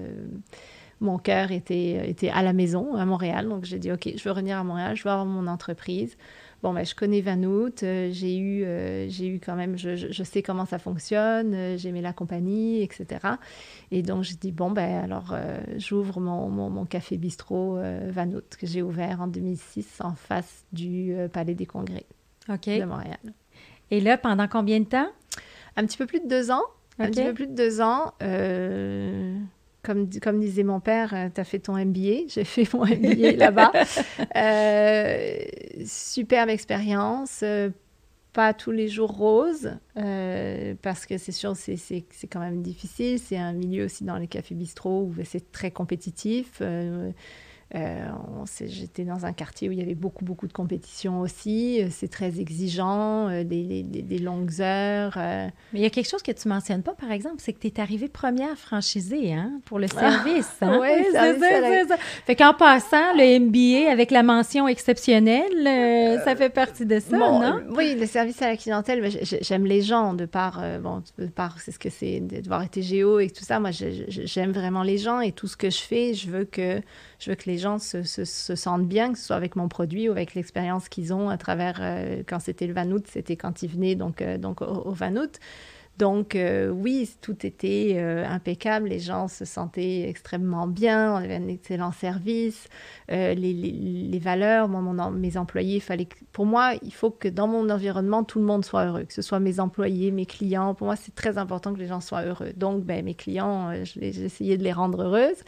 mon cœur était, était à la maison à Montréal. Donc j'ai dit ok, je veux revenir à Montréal, je veux avoir mon entreprise. Bon, ben, je connais Vanout, euh, j'ai eu, euh, j'ai eu quand même, je, je, sais comment ça fonctionne, euh, j'aimais la compagnie, etc. Et donc, j'ai dit, bon, ben, alors, j'ouvre mon, mon, café bistrot Vanout, que j'ai ouvert en 2006 en face du Palais des Congrès de Montréal. Et là, pendant combien de temps? Un petit peu plus de deux ans. Un petit peu plus de deux ans comme, comme disait mon père, euh, tu as fait ton MBA. [laughs] J'ai fait mon MBA là-bas. [laughs] Euh, superbe expérience. Euh, pas tous les jours rose, parce que c'est sûr, c'est quand même difficile. C'est un milieu aussi dans les cafés bistrots où c'est très compétitif. Euh, j'étais dans un quartier où il y avait beaucoup, beaucoup de compétition aussi. Euh, c'est très exigeant, euh, des, des, longues heures. Mais il y a quelque chose que tu mentionnes pas, par exemple, c'est que tu es arrivée première franchisée hein, pour le ah, service. Hein? oui, c'est ça, Fait qu'en passant, le MBA avec la mention exceptionnelle, ça fait partie de ça, non? oui, le service à la clientèle, j'aime les gens de par, bon, de par c'est ce que c'est d'avoir été géo et tout ça. Moi, j'aime vraiment les gens et tout ce que je fais, je veux que je veux que les gens se, sentent bien, que ce soit avec mon produit ou avec l'expérience qu'ils ont à travers, euh, quand c'était le Vanout, c'était quand ils venaient donc, euh, donc au, au Vanout. Donc euh, oui, tout était euh, impeccable, les gens se sentaient extrêmement bien, on avait un excellent service, euh, les, valeurs, moi, mes employés, fallait pour moi, il faut que dans mon environnement, tout le monde soit heureux, que ce soit mes employés, mes clients. Pour moi, c'est très important que les gens soient heureux. Donc, ben, mes clients, essayé de les rendre heureuses.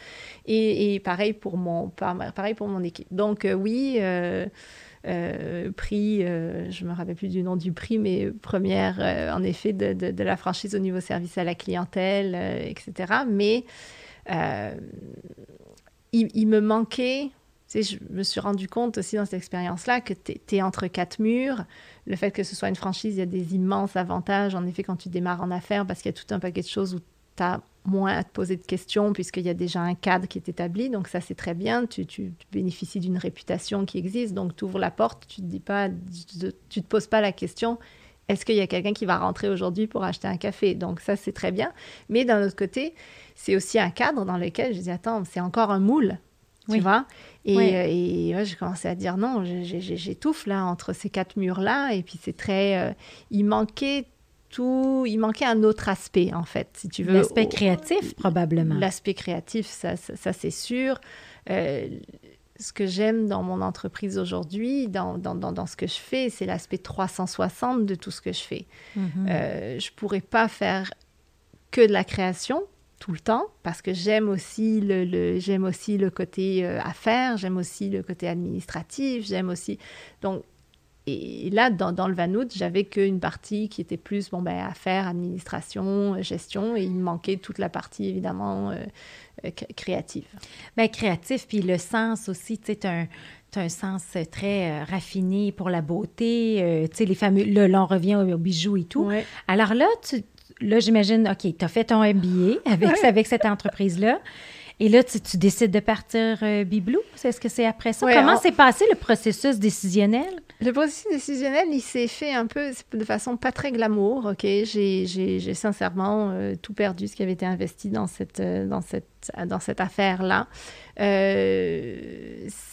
Et, pareil, pour mon, pareil pour mon équipe. Donc oui, prix, euh, je me rappelle plus du nom du prix, mais première, euh, en effet, de, la franchise au niveau service à la clientèle, etc. Mais il, me manquait, je me suis rendu compte aussi dans cette expérience-là que tu es, entre quatre murs. Le fait que ce soit une franchise, il y a des immenses avantages, en effet, quand tu démarres en affaires, parce qu'il y a tout un paquet de choses où tu as moins à te poser de questions puisqu'il y a déjà un cadre qui est établi. Donc ça, c'est très bien. Tu, tu, bénéficies d'une réputation qui existe. Donc tu ouvres la porte, tu te dis pas, tu, te poses pas la question. Est-ce qu'il y a quelqu'un qui va rentrer aujourd'hui pour acheter un café? Donc ça, c'est très bien. Mais d'un autre côté, c'est aussi un cadre dans lequel je dis, attends, c'est encore un moule. Tu vois? Et, euh, j'ai commencé à dire non, j'étouffe là entre ces quatre murs-là. Et puis c'est très... Euh, il manquait il manquait un autre aspect, en fait, si tu veux. L'aspect créatif, probablement. L'aspect créatif, ça, ça, c'est sûr. Euh, ce que j'aime dans mon entreprise aujourd'hui, dans, dans, dans, ce que je fais, c'est l'aspect 360 de tout ce que je fais. Mm-hmm. Euh, je ne pourrais pas faire que de la création tout le temps parce que j'aime aussi le, j'aime aussi le côté euh, affaires, j'aime aussi le côté administratif, j'aime aussi donc et là, dans, le Vanout, j'avais qu'une partie qui était plus bon, ben, affaires, administration, gestion, et il me manquait toute la partie, évidemment, euh, euh, créative. Bien, créatif, puis le sens aussi, tu sais, un, un sens très euh, raffiné pour la beauté, tu sais, les fameux, là, on revient aux, bijoux et tout. Alors là, tu, là j'imagine, OK, tu as fait ton MBA avec, avec cette entreprise-là. Et là, tu, décides de partir euh, Biblou? Est-ce que c'est après ça? Comment s'est passé le processus décisionnel? Le processus décisionnel, il s'est fait un peu de façon pas très glamour, OK? J'ai sincèrement euh, tout perdu ce qui avait été investi dans cette, euh, dans cette, dans cette affaire-là.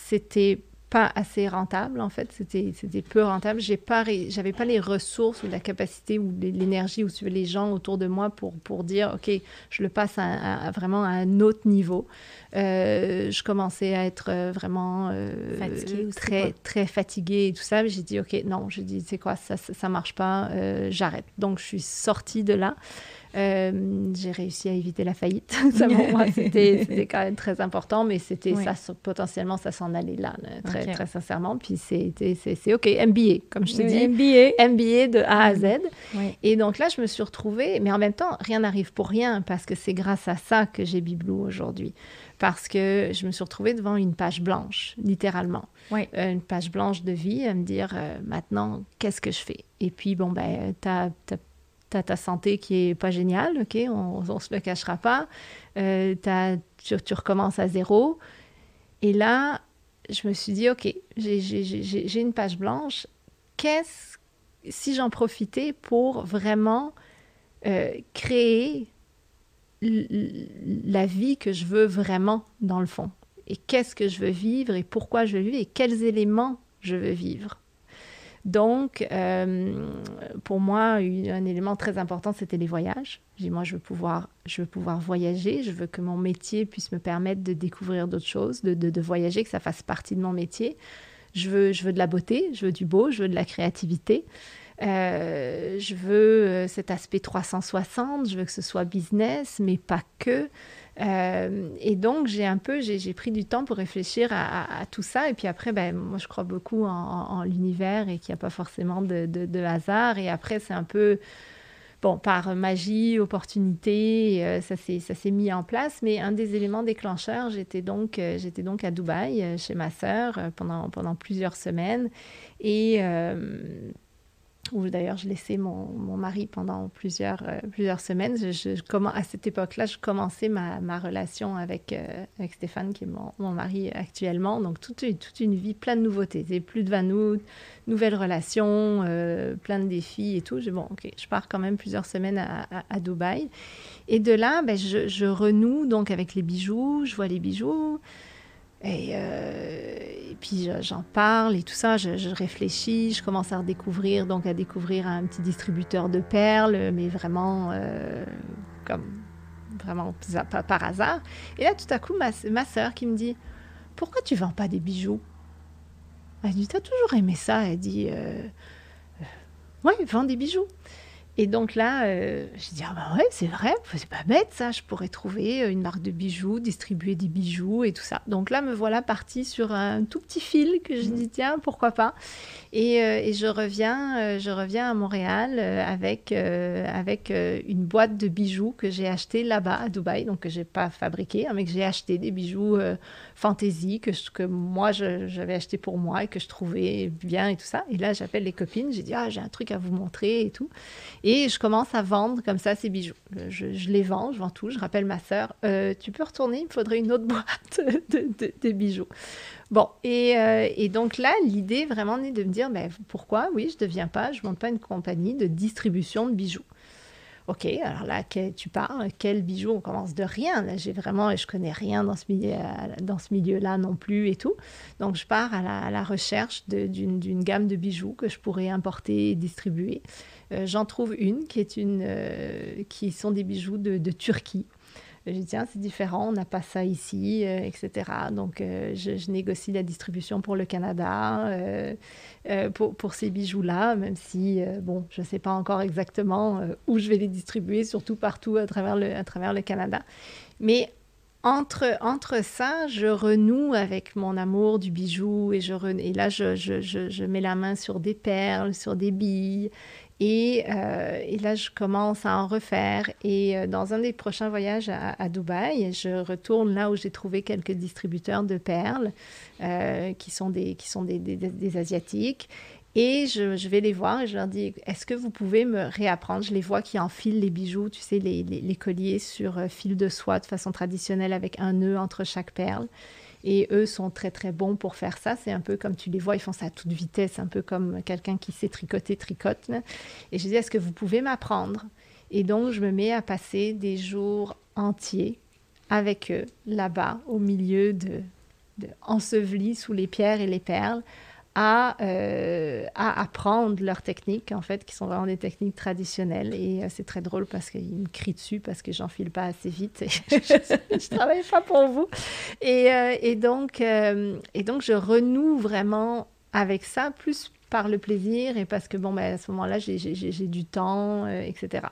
C'était pas assez rentable, en fait. C'était, peu rentable. J'ai pas, j'avais pas les ressources ou la capacité ou l'énergie ou les gens autour de moi pour, pour dire, OK, je le passe à, vraiment à un autre niveau. Euh, je commençais à être euh, vraiment euh, très, très fatiguée et tout ça. J'ai dit, OK, non, j'ai dit, c'est quoi, ça, ça, marche pas, j'arrête. Donc, je suis sortie de là. Euh, j'ai réussi à éviter la faillite. [laughs] ça, pour moi, c'était quand même très important, mais c'était ça, potentiellement, ça s'en allait là, très, très sincèrement. Puis c'est OK, MBA, comme je te dis. MBA. MBA de A à Z. Et donc là, je me suis retrouvée, mais en même temps, rien n'arrive pour rien, parce que c'est grâce à ça que j'ai Biblou aujourd'hui. Parce que je me suis retrouvée devant une page blanche, littéralement. Euh, une page blanche de vie, à me dire euh, maintenant, qu'est-ce que je fais? Et puis, bon, ben, tu as tu as ta santé qui est pas géniale, OK, on ne se le cachera pas. Euh, tu, recommences à zéro. Et là, je me suis dit, OK, j'ai une page blanche. Qu'est-ce, si j'en profitais pour vraiment euh, créer la vie que je veux vraiment, dans le fond? Et qu'est-ce que je veux vivre et pourquoi je veux vivre et quels éléments je veux vivre? Donc, euh, pour moi, un élément très important, c'était les voyages. J'ai moi, je veux, pouvoir, je veux pouvoir voyager, je veux que mon métier puisse me permettre de découvrir d'autres choses, de, de, voyager, que ça fasse partie de mon métier. Je veux, je veux de la beauté, je veux du beau, je veux de la créativité. Euh, je veux euh, cet aspect 360, je veux que ce soit business, mais pas que. Euh, et donc, j'ai un peu, j'ai pris du temps pour réfléchir à, tout ça. Et puis après, ben, moi, je crois beaucoup en, l'univers et qu'il n'y a pas forcément de, hasard. Et après, c'est un peu, bon, par magie, opportunité, euh, ça s'est mis en place. Mais un des éléments déclencheurs, j'étais donc, euh, donc à Dubaï chez ma sœur pendant, pendant plusieurs semaines. Et où d'ailleurs je laissais mon, mon, mari pendant plusieurs, euh, plusieurs semaines. Je, à cette époque-là, je commençais ma, ma relation avec, euh, avec Stéphane, qui est mon, mon, mari actuellement. Donc, toute, toute une vie pleine de nouveautés. C'est plus de 20 août, nouvelles relations, euh, plein de défis et tout. J'ai bon, OK, je pars quand même plusieurs semaines à, à, Dubaï. Et de là, ben, je, je, renoue donc avec les bijoux. Je vois les bijoux. Et, euh, et puis j'en parle et tout ça, je, réfléchis, je commence à redécouvrir, donc à découvrir un petit distributeur de perles, mais vraiment euh, comme vraiment par, hasard. Et là, tout à coup, ma, ma soeur qui me dit Pourquoi tu vends pas des bijoux? Elle dit T'as toujours aimé ça? Elle dit euh, Oui, vends des bijoux. Et donc là, euh, je dis, ah bah ouais, c'est vrai, c'est pas bête ça, je pourrais trouver euh, une marque de bijoux, distribuer des bijoux et tout ça. Donc là, me voilà partie sur un tout petit fil que je mmh. dis, tiens, pourquoi pas. Et, euh, et je, reviens, je reviens à Montréal avec, avec une boîte de bijoux que j'ai acheté là-bas à Dubaï, donc que j'ai pas fabriqué, hein, mais que j'ai acheté des bijoux fantaisie que, que moi j'avais acheté pour moi et que je trouvais bien et tout ça. Et là, j'appelle les copines, j'ai dit, ah, j'ai un truc à vous montrer et tout. Et je commence à vendre comme ça ces bijoux. Je, les vends, je vends tout. Je rappelle ma sœur, euh, tu peux retourner, il me faudrait une autre boîte [laughs] de, bijoux. Bon, et, euh, et donc là, l'idée vraiment est de me dire, mais pourquoi, oui, je ne deviens pas, je ne monte pas une compagnie de distribution de bijoux. OK, alors là, tu parles, quel bijou On commence de rien. Là, j'ai vraiment, je connais rien dans ce milieu, dans ce milieu-là non plus et tout. Donc, je pars à la, recherche d'une gamme de bijoux que je pourrais importer et distribuer. Euh, j'en trouve une qui est une, euh, qui sont des bijoux de Turquie. Je dis, tiens, c'est différent, on n'a pas ça ici, euh, etc. Donc, euh, je, négocie la distribution pour le Canada, euh, pour, pour, ces bijoux-là, même si, bon, je ne sais pas encore exactement où je vais les distribuer, surtout partout à travers le, à travers le Canada. Mais entre, entre ça, je renoue avec mon amour du bijou et, je et là, je, je, je, mets la main sur des perles, sur des billes euh, et, là, je commence à en refaire. Et euh, dans un des prochains voyages à, Dubaï, je retourne là où j'ai trouvé quelques distributeurs de perles euh, qui sont, des, qui sont des, des, Asiatiques. Et je, vais les voir et je leur dis, est-ce que vous pouvez me réapprendre? Je les vois qui enfilent les bijoux, tu sais, les, les, colliers sur fil de soie de façon traditionnelle avec un nœud entre chaque perle. Et eux sont très très bons pour faire ça. C'est un peu comme tu les vois, ils font ça à toute vitesse, un peu comme quelqu'un qui sait tricoter, tricote. Et je dis, est-ce que vous pouvez m'apprendre? Et donc, je me mets à passer des jours entiers avec eux, là-bas, au milieu de, de ensevelis sous les pierres et les perles, à, euh, à, apprendre leurs techniques, en fait, qui sont vraiment des techniques traditionnelles. Et euh, c'est très drôle parce qu'ils me crient dessus parce que j'enfile pas assez vite. Et [laughs] je, travaille pas pour vous. Et, euh, donc, je renoue vraiment avec ça, plus par le plaisir et parce que, bon, ben, à ce moment-là, j'ai du temps, euh, etc.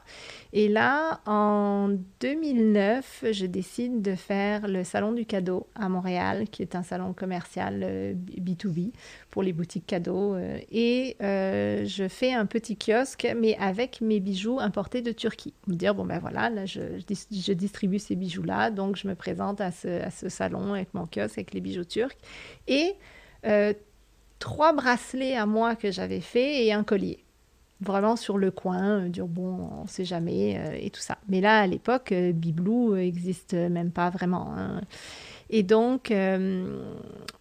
Et là, en 2009, je décide de faire le Salon du cadeau à Montréal, qui est un salon commercial B2B euh, pour les boutiques cadeaux. Euh, et je fais un petit kiosque, mais avec mes bijoux importés de Turquie. Me dire, bon, ben voilà, là, je, je distribue ces bijoux-là, donc je me présente à ce, à ce salon avec mon kiosque, avec les bijoux turcs. Et trois bracelets à moi que j'avais fait et un collier. Vraiment sur le coin, euh, dire bon, on sait jamais euh, et tout ça. Mais là, à l'époque, euh, Biblou n'existe même pas vraiment. Hein. Et donc, le,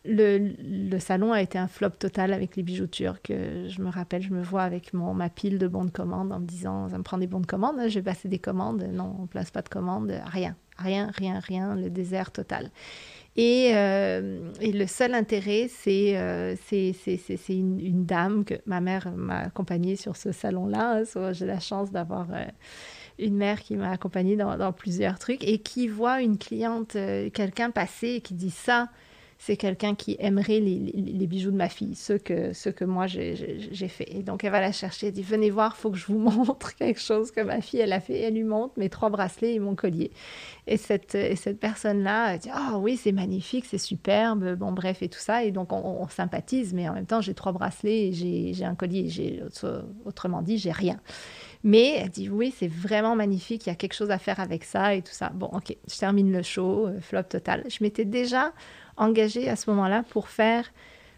le, salon a été un flop total avec les bijoux turcs. Je me rappelle, je me vois avec mon, ma pile de bons de commande en me disant, ça me prend des bons de commande, hein, je vais passer des commandes. Non, on ne place pas de commandes, rien, rien, rien, rien, le désert total. Euh, et, le seul intérêt, c'est euh, une, une, dame que ma mère m'a accompagnée sur ce salon-là. J'ai la chance d'avoir euh, une mère qui m'a accompagnée dans, plusieurs trucs et qui voit une cliente, quelqu'un passer et qui dit ça c'est quelqu'un qui aimerait les, bijoux de ma fille, ceux que, ceux que moi j'ai fait. Et donc elle va la chercher, elle dit venez voir, faut que je vous [laughs] montre quelque chose que ma fille elle a fait. elle lui montre mes trois bracelets et mon collier. Et cette, et cette personne-là dit ah oui c'est magnifique, c'est superbe, bon bref et tout ça. Et donc on, sympathise, mais en même temps j'ai trois bracelets et j'ai un collier. J'ai autrement dit j'ai rien. Mais elle dit oui, c'est vraiment magnifique, il y a quelque chose à faire avec ça et tout ça. Bon, ok, je termine le show, euh, flop total. Je m'étais déjà engagée à ce moment-là pour faire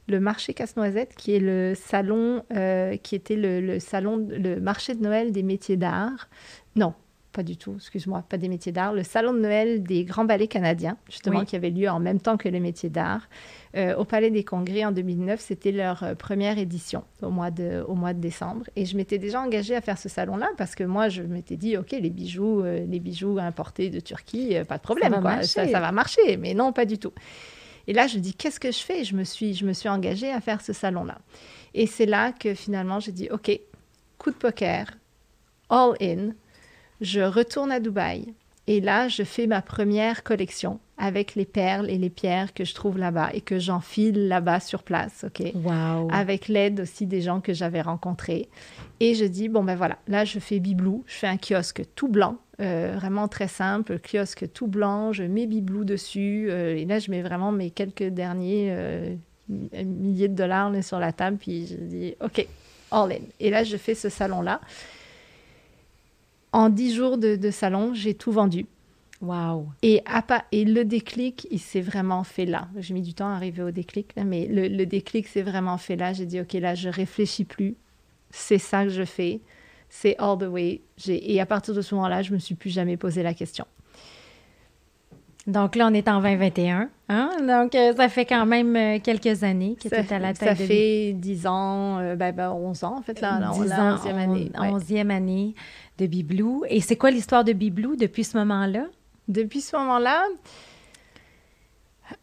le marché Casse-Noisette, qui est le salon, euh, qui était le, salon, le marché de Noël des métiers d'art. Non, pas du tout, excuse-moi, pas des métiers d'art, le salon de Noël des grands ballets canadiens, justement, qui avait lieu en même temps que les métiers d'art. Euh, au Palais des Congrès en 2009, c'était leur euh, première édition au mois, de, au mois de décembre. Et je m'étais déjà engagée à faire ce salon-là parce que moi, je m'étais dit, OK, les bijoux, les bijoux importés de Turquie, pas de problème, ça va, Ça, ça va marcher. Mais non, pas du tout. Et là, je dis, qu'est-ce que je fais? Je me, suis, je me suis engagée à faire ce salon-là. Et c'est là que finalement, j'ai dit, OK, coup de poker, all in, je retourne à Dubaï. Et là, je fais ma première collection avec les perles et les pierres que je trouve là-bas et que j'enfile là-bas sur place, ok? Wow. Avec l'aide aussi des gens que j'avais rencontrés. Et je dis, bon ben voilà, là je fais Biblou, je fais un kiosque tout blanc euh, vraiment très simple, kiosque tout blanc, je mets Biblou dessus, euh, et là je mets vraiment mes quelques derniers euh, milliers de dollars sur la table, puis je dis OK, all in. Et là je fais ce salon-là. En dix jours de, salon, j'ai tout vendu. Wow. Et, et le déclic, il s'est vraiment fait là. J'ai mis du temps à arriver au déclic, mais le, le déclic s'est vraiment fait là. J'ai dit, OK, là, je réfléchis plus. C'est ça que je fais c'est all the way. Et à partir de ce moment-là, je me suis plus jamais posé la question. Donc là, on est en 2021. Hein? Donc, euh, ça fait quand même euh, quelques années que tu es à la tête ça fait 10 ans, euh, ben, 11 ans en fait, là, 10 ans, 11e année. 11e année de Biblou. Et c'est quoi l'histoire de Biblou depuis ce moment-là? Depuis ce moment-là,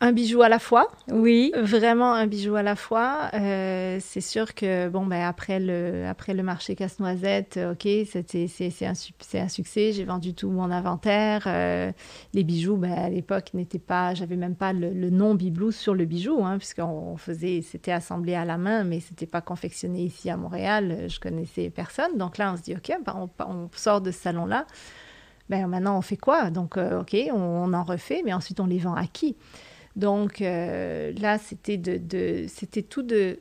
un bijou à la fois. Oui. Vraiment un bijou à la fois. Euh, c'est sûr que, bon, ben, après, le, après le marché casse-noisette, euh, OK, c'est un, un, succès. J'ai vendu tout mon inventaire. Euh, les bijoux, ben, à l'époque, n'étaient pas, j'avais même pas le, nom Biblou sur le bijou, hein, puisqu'on faisait, c'était assemblé à la main, mais c'était pas confectionné ici à Montréal. Je connaissais personne. Donc là, on se dit, OK, ben, on, on sort de ce salon-là. Ben, maintenant, on fait quoi? Donc, OK, on, on en refait, mais ensuite, on les vend à qui? Donc euh, là, c'était tout de,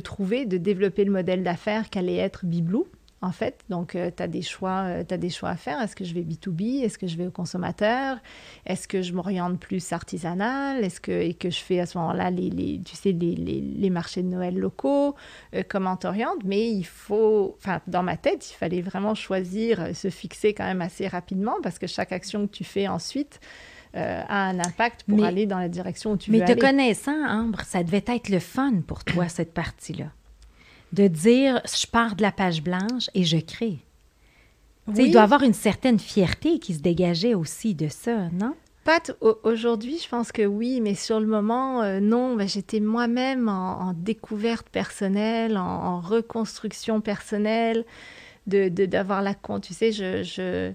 trouver, de développer le modèle d'affaires qu'allait être Biblou. en fait. Donc, euh, tu as, des choix, euh, des choix à faire. Est-ce que je vais B2B? Est-ce que je vais au consommateur? Est-ce que je m'oriente plus artisanal? Est-ce que, que je fais à ce moment-là, les, les, tu sais, les, les, les, marchés de Noël locaux? Euh, comment t'orientes? Mais il faut, enfin, dans ma tête, il fallait vraiment choisir, se fixer quand même assez rapidement parce que chaque action que tu fais ensuite, euh, a un impact pour aller dans la direction où tu veux aller. Mais te connaissant, Ambre, ça devait être le fun pour toi, [clears throat] cette partie-là de dire je pars de la page blanche et je crée. Il doit y avoir une certaine fierté qui se dégageait aussi de ça, non? Pat, aujourd'hui, je pense que oui, mais sur le moment, euh, non. Ben, j'étais moi-même en, découverte personnelle, en, reconstruction personnelle, de d'avoir la compte. Tu sais, je, je,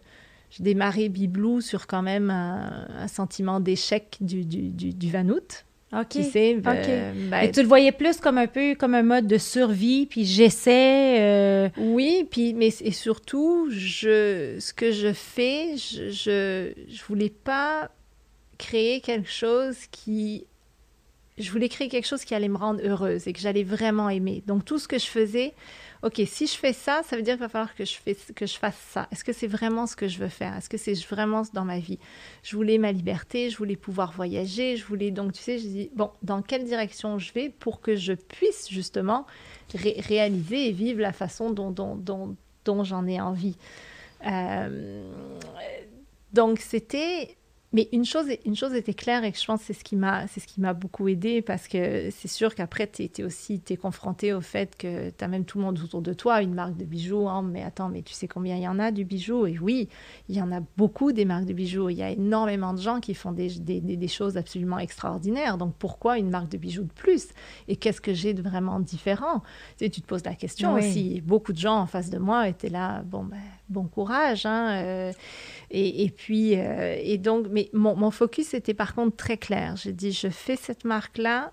je démarrais Biblou sur quand même un, sentiment d'échec du, du, du, du Vanout. OK. Tu sais, ben, tu le voyais plus comme un peu comme un mode de survie, puis j'essaie. Euh, oui, puis mais et surtout, je, ce que je fais, je, je, je voulais pas créer quelque chose qui je voulais créer quelque chose qui allait me rendre heureuse et que j'allais vraiment aimer. Donc tout ce que je faisais, OK, si je fais ça, ça veut dire qu'il va falloir que je, fais, que je fasse ça. Est-ce que c'est vraiment ce que je veux faire? Est-ce que c'est vraiment dans ma vie? Je voulais ma liberté, je voulais pouvoir voyager, je voulais donc, tu sais, je dis, bon, dans quelle direction je vais pour que je puisse justement réaliser et vivre la façon dont j'en ai envie? Euh, donc c'était mais une chose, une chose était claire et que je pense que c'est ce qui m'a, c'est ce qui m'a beaucoup aidé parce que c'est sûr qu'après, tu es, aussi es confronté au fait que tu as même tout le monde autour de toi, une marque de bijoux. Hein, mais attends, mais tu sais combien il y en a du bijou? Et oui, il y en a beaucoup des marques de bijoux. Il y a énormément de gens qui font des, des, des choses absolument extraordinaires. Donc pourquoi une marque de bijoux de plus? Et qu'est-ce que j'ai de vraiment différent? Tu, sais, tu te poses la question aussi. Beaucoup de gens en face de moi étaient là, bon, ben bon courage. Hein, euh, et, et, puis, euh, et donc, mais mon, focus était par contre très clair. J'ai dit, je fais cette marque-là,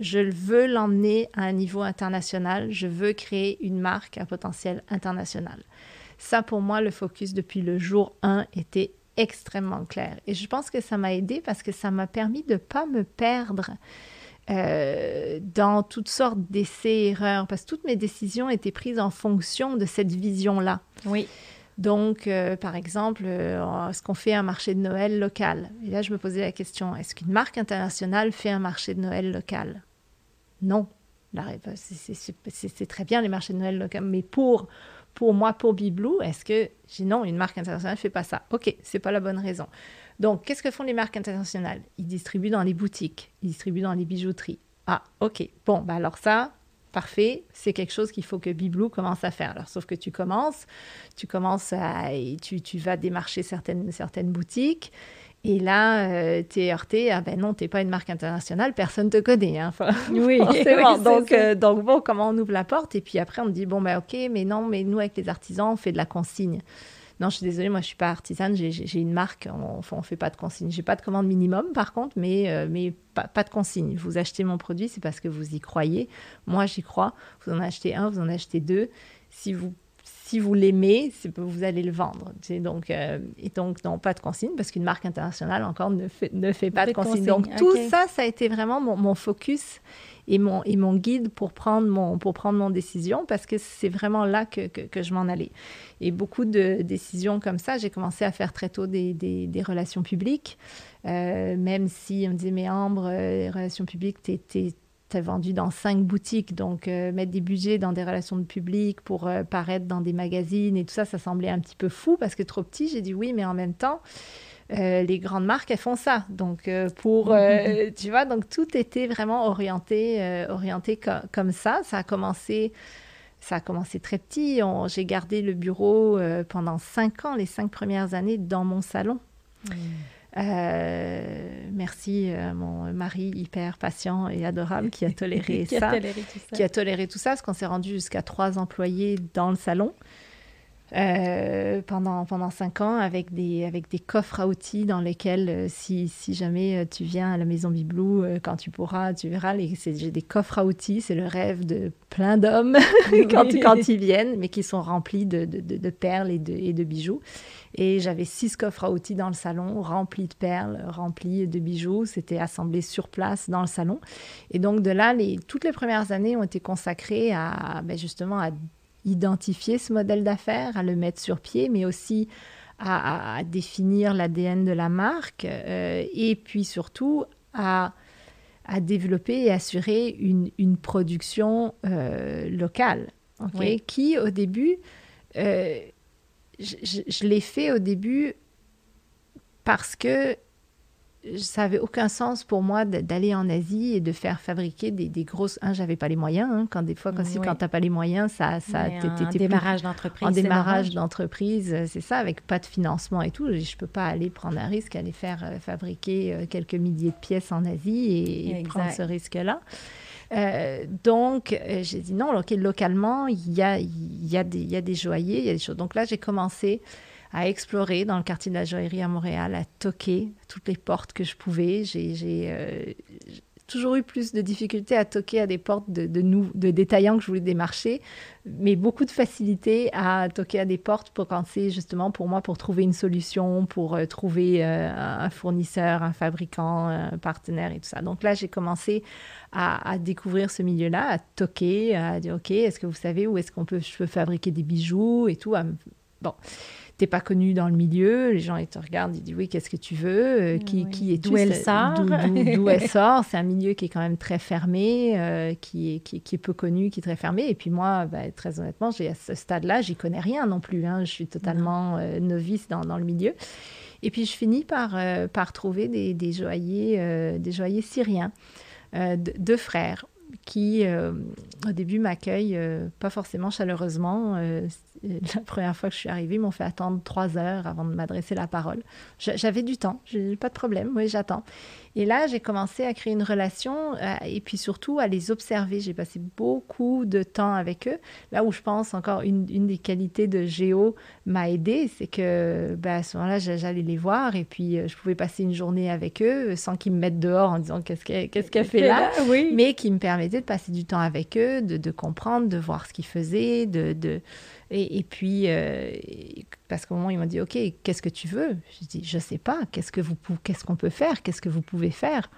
je veux l'emmener à un niveau international, je veux créer une marque à potentiel international. Ça, pour moi, le focus depuis le jour 1 était extrêmement clair. Et je pense que ça m'a aidé parce que ça m'a permis de ne pas me perdre. Euh, dans toutes sortes d'essais erreurs, parce que toutes mes décisions étaient prises en fonction de cette vision-là. Oui. Donc, euh, par exemple, euh, est-ce qu'on fait un marché de Noël local Et là, je me posais la question, est-ce qu'une marque internationale fait un marché de Noël local? Non. C'est très bien les marchés de Noël locaux, mais pour, pour moi, pour Biblou, est-ce que j'ai non, une marque internationale ne fait pas ça? Ok, c'est pas la bonne raison. Donc, qu'est-ce que font les marques internationales? Ils distribuent dans les boutiques, ils distribuent dans les bijouteries. Ah, ok. Bon, bah alors ça, parfait, c'est quelque chose qu'il faut que Biblou commence à faire. Alors, sauf que tu commences, tu commences à, tu, tu vas démarcher certaines, certaines boutiques. Et là, euh, tu es heurté, ah ben non, tu n'es pas une marque internationale, personne ne te connaît. Hein. oui, [laughs] donc, euh, donc, bon, comment on ouvre la porte? Et puis après, on dit, bon, ben ok, mais non, mais nous, avec les artisans, on fait de la consigne. Non, je suis désolée, moi je suis pas artisane, j'ai une marque, on ne fait pas de consigne. J'ai pas de commande minimum par contre, mais, euh, pas, pas, de consigne. Vous achetez mon produit, c'est parce que vous y croyez. Moi j'y crois. Vous en achetez un, vous en achetez deux. Si vous si vous l'aimez, vous allez le vendre. Donc, euh, et donc, non, pas de consigne, parce qu'une marque internationale encore ne fait, ne fait pas de, consigne. Donc, tout ça, ça a été vraiment mon, mon focus et mon, et mon guide pour prendre mon, pour prendre mon décision parce que c'est vraiment là que, que, je m'en allais. Et beaucoup de décisions comme ça, j'ai commencé à faire très tôt des, des, des relations publiques, euh, même si on me disait, mais Ambre, les euh, relations publiques, tu es, vendu dans cinq boutiques, donc euh, mettre des budgets dans des relations de public pour paraître dans des magazines et tout ça, ça semblait un petit peu fou parce que trop petit. J'ai dit oui, mais en même temps, euh, les grandes marques, elles font ça. Donc, euh, pour, euh, tu vois, donc tout était vraiment orienté, orienté comme ça. Ça a commencé, ça a commencé très petit. J'ai gardé le bureau pendant cinq ans, les cinq premières années, dans mon salon. Merci à mon mari hyper patient et adorable qui a [laughs] toléré ça, qui a toléré tout ça, parce qu'on s'est rendu jusqu'à trois employés dans le salon. Euh, pendant, pendant cinq ans avec des, avec des coffres à outils dans lesquels, euh, si, si, jamais euh, tu viens à la maison Biblou, quand tu pourras, tu verras, j'ai des coffres à outils, c'est le rêve de plein d'hommes [laughs] quand, quand ils viennent, mais qui sont remplis de, de, de, perles et de, et de bijoux. Et j'avais six coffres à outils dans le salon, remplis de perles, remplis de bijoux. C'était assemblé sur place dans le salon. Et donc de là, les, toutes les premières années ont été consacrées à ben justement à identifier ce modèle d'affaires, à le mettre sur pied, mais aussi à, définir l'ADN de la marque euh, et puis surtout à, à, développer et assurer une, une production euh, locale, qui au début, euh, je, je l'ai fait au début parce que ça n'avait aucun sens pour moi d'aller en Asie et de faire fabriquer des, des grosses. Un, j'avais pas les moyens. Hein, quand des fois, quand, tu n'as pas les moyens, ça, ça en démarrage d'entreprise. En démarrage d'entreprise, c'est ça, avec pas de financement et tout. Je peux pas aller prendre un risque, aller faire euh, fabriquer euh, quelques milliers de pièces en Asie et, prendre ce risque-là. Euh, donc, j'ai dit non, ok, localement, il y a, y, a des, y a des joailliers, il y a des choses. Donc là, j'ai commencé à explorer dans le quartier de la joaillerie à Montréal, à toquer toutes les portes que je pouvais. J'ai euh, toujours eu plus de difficultés à toquer à des portes de, détaillants que je voulais démarcher, mais beaucoup de facilité à toquer à des portes pour quand justement pour moi pour trouver une solution, pour euh, trouver euh, un fournisseur, un fabricant, un partenaire et tout ça. Donc là, j'ai commencé à, à, découvrir ce milieu-là, à toquer, à dire OK, est-ce que vous savez où est-ce qu'on peut, je peux fabriquer des bijoux et tout. Bon t'es pas connu dans le milieu, les gens ils te regardent, ils disent oui, qu'est-ce que tu veux, euh, qui, qui est d'où elle sort, d'où [laughs] elle sort? C'est un milieu qui est quand même très fermé, euh, qui, est, qui, est peu connu, qui est très fermé. Et puis moi, bah, très honnêtement, j'ai à ce stade-là, j'y connais rien non plus. Hein. Je suis totalement euh, novice dans, dans, le milieu. Et puis je finis par, par trouver des, des joailliers, des joailliers syriens, deux frères qui, au début, m'accueillent pas forcément chaleureusement. la première fois que je suis arrivée, ils m'ont fait attendre trois heures avant de m'adresser la parole. J'avais du temps, j'ai pas de problème, oui, j'attends. Et là, j'ai commencé à créer une relation euh, et puis surtout à les observer. J'ai passé beaucoup de temps avec eux. Là où je pense encore une, une des qualités de Géo m'a aidé, c'est que ben, à ce moment-là, j'allais les voir et puis euh, je pouvais passer une journée avec eux sans qu'ils me mettent dehors en disant qu'est-ce qu'elle qu'elle fait là, [laughs] oui. mais qui me de passer du temps avec eux, de, de comprendre, de voir ce qu'ils faisaient, de, de et, puis, euh, parce qu'au moment, ils m'ont dit, OK, qu'est-ce que tu veux? Je dis, je sais pas, qu'est-ce que vous, qu'est-ce qu'on peut faire Qu'est-ce que vous pouvez faire?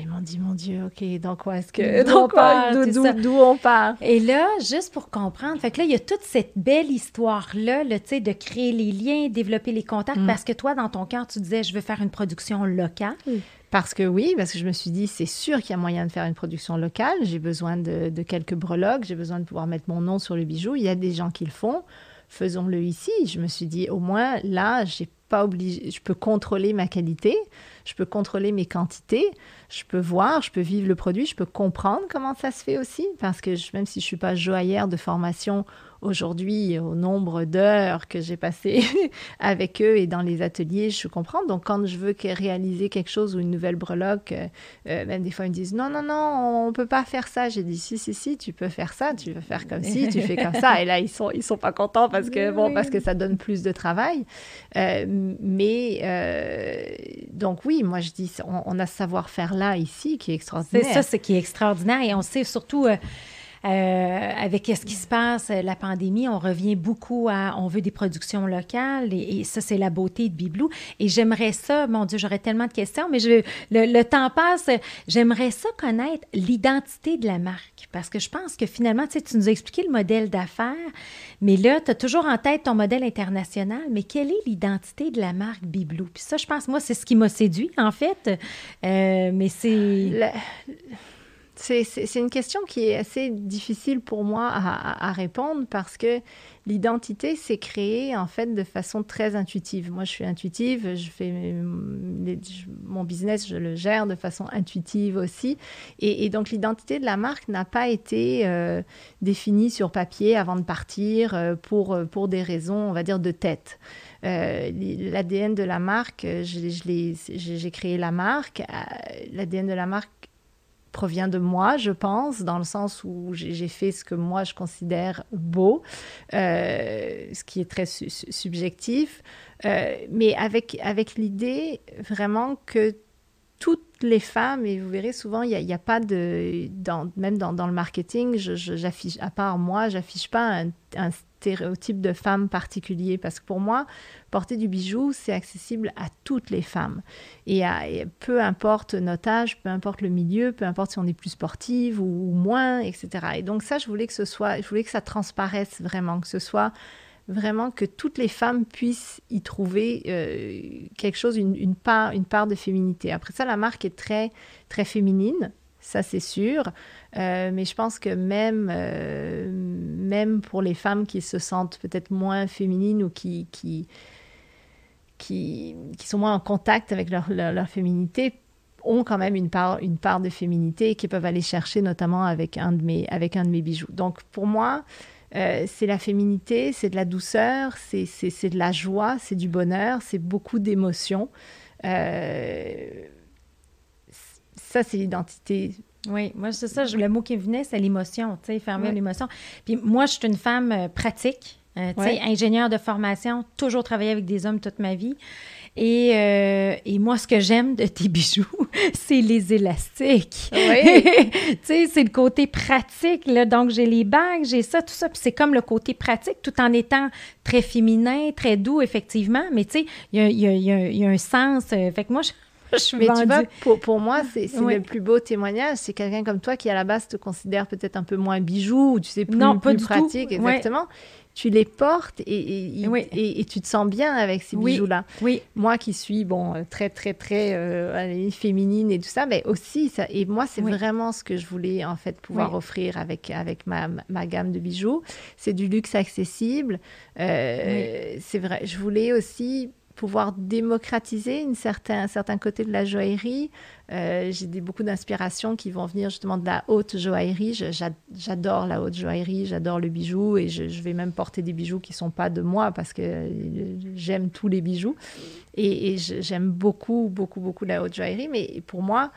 Ils m'ont dit, mon Dieu, OK, donc quoi est-ce que... D'où on part? Et là, juste pour comprendre, fait que là, il y a toute cette belle histoire-là, tu sais, de créer les liens, développer les contacts, mm. parce que toi, dans ton cœur, tu disais, je veux faire une production locale. Parce que oui, parce que je me suis dit, c'est sûr qu'il y a moyen de faire une production locale. J'ai besoin de, de quelques breloques, j'ai besoin de pouvoir mettre mon nom sur le bijou. Il y a des gens qui le font. Faisons-le ici. Je me suis dit, au moins, là, j'ai pas obligé, je peux contrôler ma qualité, je peux contrôler mes quantités, je peux voir, je peux vivre le produit, je peux comprendre comment ça se fait aussi, parce que même si je suis pas joaillère de formation aujourd'hui, au nombre d'heures que j'ai passées [laughs] avec eux et dans les ateliers, je comprends. Donc, quand je veux réaliser quelque chose ou une nouvelle breloque, euh, euh, même des fois, ils me disent non, non, non, on peut pas faire ça. J'ai dit si, si, si, tu peux faire ça, tu veux faire comme ci, tu fais comme ça. Et là, ils sont, ils sont pas contents parce que, bon, parce que ça donne plus de travail. Euh, mais, donc, oui, moi, je dis, on, on a ce savoir-faire là, ici, qui est extraordinaire. C'est ça, c'est qui est extraordinaire. Et on sait surtout euh, avec ce qui se passe, la pandémie, on revient beaucoup à on veut des productions locales et, ça, c'est la beauté de Biblou. Et j'aimerais ça, mon Dieu, j'aurais tellement de questions, mais je, le, temps passe. J'aimerais ça connaître l'identité de la marque parce que je pense que finalement, tu, sais, tu nous as expliqué le modèle d'affaires, mais là, tu as toujours en tête ton modèle international, mais quelle est l'identité de la marque Biblou? Puis ça, je pense, moi, c'est ce qui m'a séduit, en fait. Euh, mais c'est. C'est une question qui est assez difficile pour moi à, répondre parce que l'identité s'est créée en fait de façon très intuitive. Moi, je suis intuitive, je fais mon business, je le gère de façon intuitive aussi. Et, donc, l'identité de la marque n'a pas été euh, définie sur papier avant de partir euh, pour, pour des raisons, on va dire, de tête. Euh, L'ADN de la marque, j'ai créé la marque. L'ADN de la marque provient de moi, je pense, dans le sens où j'ai fait ce que moi je considère beau, euh, ce qui est très subjectif, euh, mais avec, avec l'idée vraiment que toutes les femmes, et vous verrez souvent, il n'y a, pas de. Même dans, dans, le marketing, j'affiche, à part moi, j'affiche pas un, un, stéréotype de femme particulier. Parce que pour moi, porter du bijou, c'est accessible à toutes les femmes. Et, à, peu importe notre âge, peu importe le milieu, peu importe si on est plus sportive ou, moins, etc. Et donc, ça, je voulais que ce soit. Je voulais que ça transparaisse vraiment, que ce soit vraiment que toutes les femmes puissent y trouver euh, quelque chose, une, part, une part de féminité. Après ça, la marque est très, très féminine, ça c'est sûr, euh, mais je pense que même, euh, même pour les femmes qui se sentent peut-être moins féminines ou qui, qui, qui, sont moins en contact avec leur, leur, féminité, ont quand même une part, une part de féminité qu'ils peuvent aller chercher, notamment avec un de mes, avec un de mes bijoux. Donc pour moi, euh, c'est la féminité, c'est de la douceur, c'est de la joie, c'est du bonheur, c'est beaucoup d'émotions. Euh, ça, c'est l'identité. Oui, moi, c'est ça. Le mot qui venait, c'est l'émotion, tu sais, fermer l'émotion. Puis moi, je suis une femme euh, pratique, tu sais, ingénieure de formation, toujours travaillé avec des hommes toute ma vie. Et, euh, et, moi, ce que j'aime de tes [laughs] bijoux, c'est les élastiques. Oui. [laughs] tu sais, c'est le côté pratique. Là. Donc, j'ai les bagues, j'ai ça, tout ça. Puis c'est comme le côté pratique, tout en étant très féminin, très doux, effectivement. Mais tu sais, il y a, y, a, y a, un sens. Euh, fait que moi, je, [laughs] je Mais tu vois, pour, pour moi, c'est le plus beau témoignage. C'est quelqu'un comme toi qui, à la base, te considère peut-être un peu moins bijou, ou tu sais, plus, non, plus pratique, exactement tu les portes et, et, et, tu te sens bien avec ces bijoux-là. Oui. Moi qui suis, bon, euh, très, très, très euh, féminine et tout ça, mais aussi, ça, et moi, c'est vraiment ce que je voulais, en fait, pouvoir offrir avec, avec ma, ma gamme de bijoux. C'est du luxe accessible. Euh, c'est vrai, je voulais aussi pouvoir démocratiser certain, un certain côté de la joaillerie. Euh, j'ai beaucoup d'inspirations qui vont venir justement de la haute joaillerie. J'adore la haute joaillerie, j'adore le bijou et je, vais même porter des bijoux qui sont pas de moi parce que j'aime tous les bijoux. Et, j'aime beaucoup, beaucoup, beaucoup la haute joaillerie. Mais pour moi,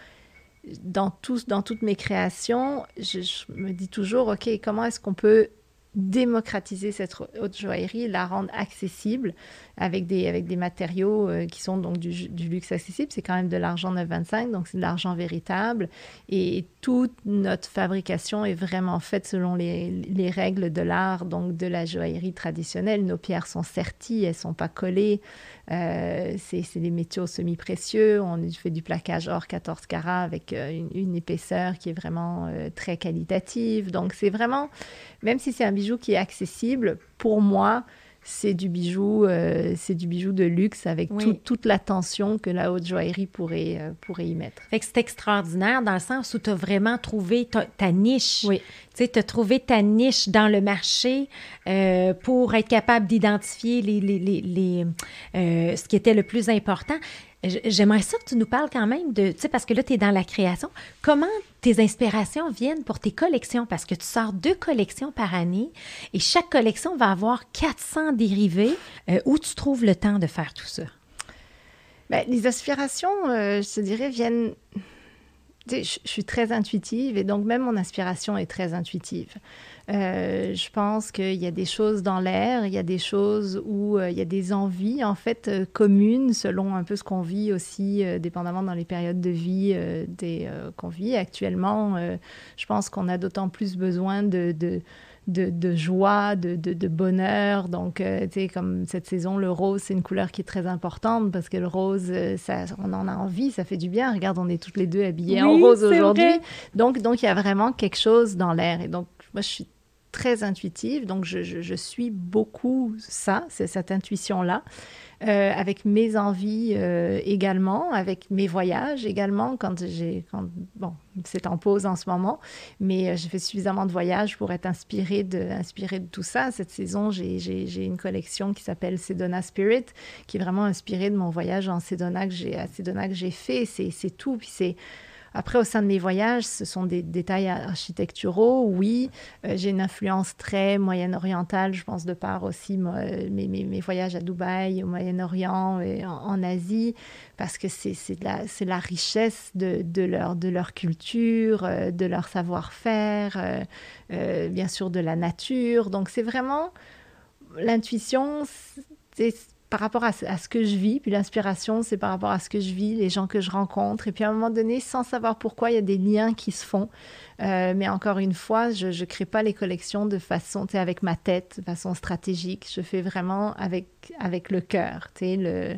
dans, dans toutes mes créations, je, je me dis toujours, OK, comment est-ce qu'on peut démocratiser cette haute joaillerie, la rendre accessible avec des, avec des matériaux euh, qui sont donc du, luxe accessible. C'est quand même de l'argent 925, donc c'est de l'argent véritable. Et toute notre fabrication est vraiment faite selon les, les règles de l'art, donc de la joaillerie traditionnelle. Nos pierres sont serties, elles ne sont pas collées. Euh, c'est des métaux semi-précieux. On fait du plaquage hors 14 carats avec euh, une, épaisseur qui est vraiment très qualitative. Donc c'est vraiment, même si c'est un bijou qui est accessible, pour moi, c'est du bijou, euh, c'est du bijou de luxe avec toute l'attention que la haute joaillerie pourrait, euh, pourrait y mettre. Fait que c'est extraordinaire dans le sens où tu as vraiment trouvé ta, niche. Oui. Tu sais, tu as trouvé ta niche dans le marché euh, pour être capable d'identifier les, les, les, ce qui était le plus important. J'aimerais ça que tu nous parles quand même de, tu sais, parce que là, tu es dans la création. Comment tes inspirations viennent pour tes collections? Parce que tu sors deux collections par année et chaque collection va avoir 400 dérivés. Euh, où tu trouves le temps de faire tout ça? Bien, les inspirations, euh, je te dirais, viennent... je suis très intuitive et donc même mon inspiration est très intuitive. Euh, je pense qu'il y a des choses dans l'air, il y a des choses où euh, il y a des envies en fait euh, communes selon un peu ce qu'on vit aussi, dépendamment dans les périodes de vie qu'on vit actuellement. je pense qu'on a d'autant plus besoin de, de de, joie, de, de, bonheur. Donc, tu sais, comme cette saison, le rose, c'est une couleur qui est très importante parce que le rose, ça, on en a envie, ça fait du bien. Regarde, on est toutes les deux habillées en rose aujourd'hui. Donc, donc, il y a vraiment quelque chose dans l'air. Et donc, moi, je suis très intuitive, donc je, suis beaucoup ça, c'est cette intuition-là, euh, avec mes envies euh, également, avec mes voyages également, quand j'ai, bon, c'est en pause en ce moment, mais euh, j'ai fait suffisamment de voyages pour être inspirée de, inspirée de tout ça. Cette saison, j'ai une collection qui s'appelle Sedona Spirit, qui est vraiment inspirée de mon voyage en Sedona que j'ai, fait. C'est tout, puis c'est après, au sein de mes voyages, ce sont des détails architecturaux, oui. Euh, j'ai une influence très moyen-orientale, je pense, de par aussi euh, mes, voyages à Dubaï, au Moyen-Orient et en, Asie, parce que c'est la, richesse de, leur, culture, euh, de leur savoir-faire, bien sûr de la nature. Donc, c'est vraiment l'intuition par rapport à, ce que je vis, puis l'inspiration, c'est par rapport à ce que je vis, les gens que je rencontre, et puis à un moment donné, sans savoir pourquoi, il y a des liens qui se font. Euh, mais encore une fois, je ne crée pas les collections de façon, tu avec ma tête, de façon stratégique. Je fais vraiment avec, avec le cœur, tu le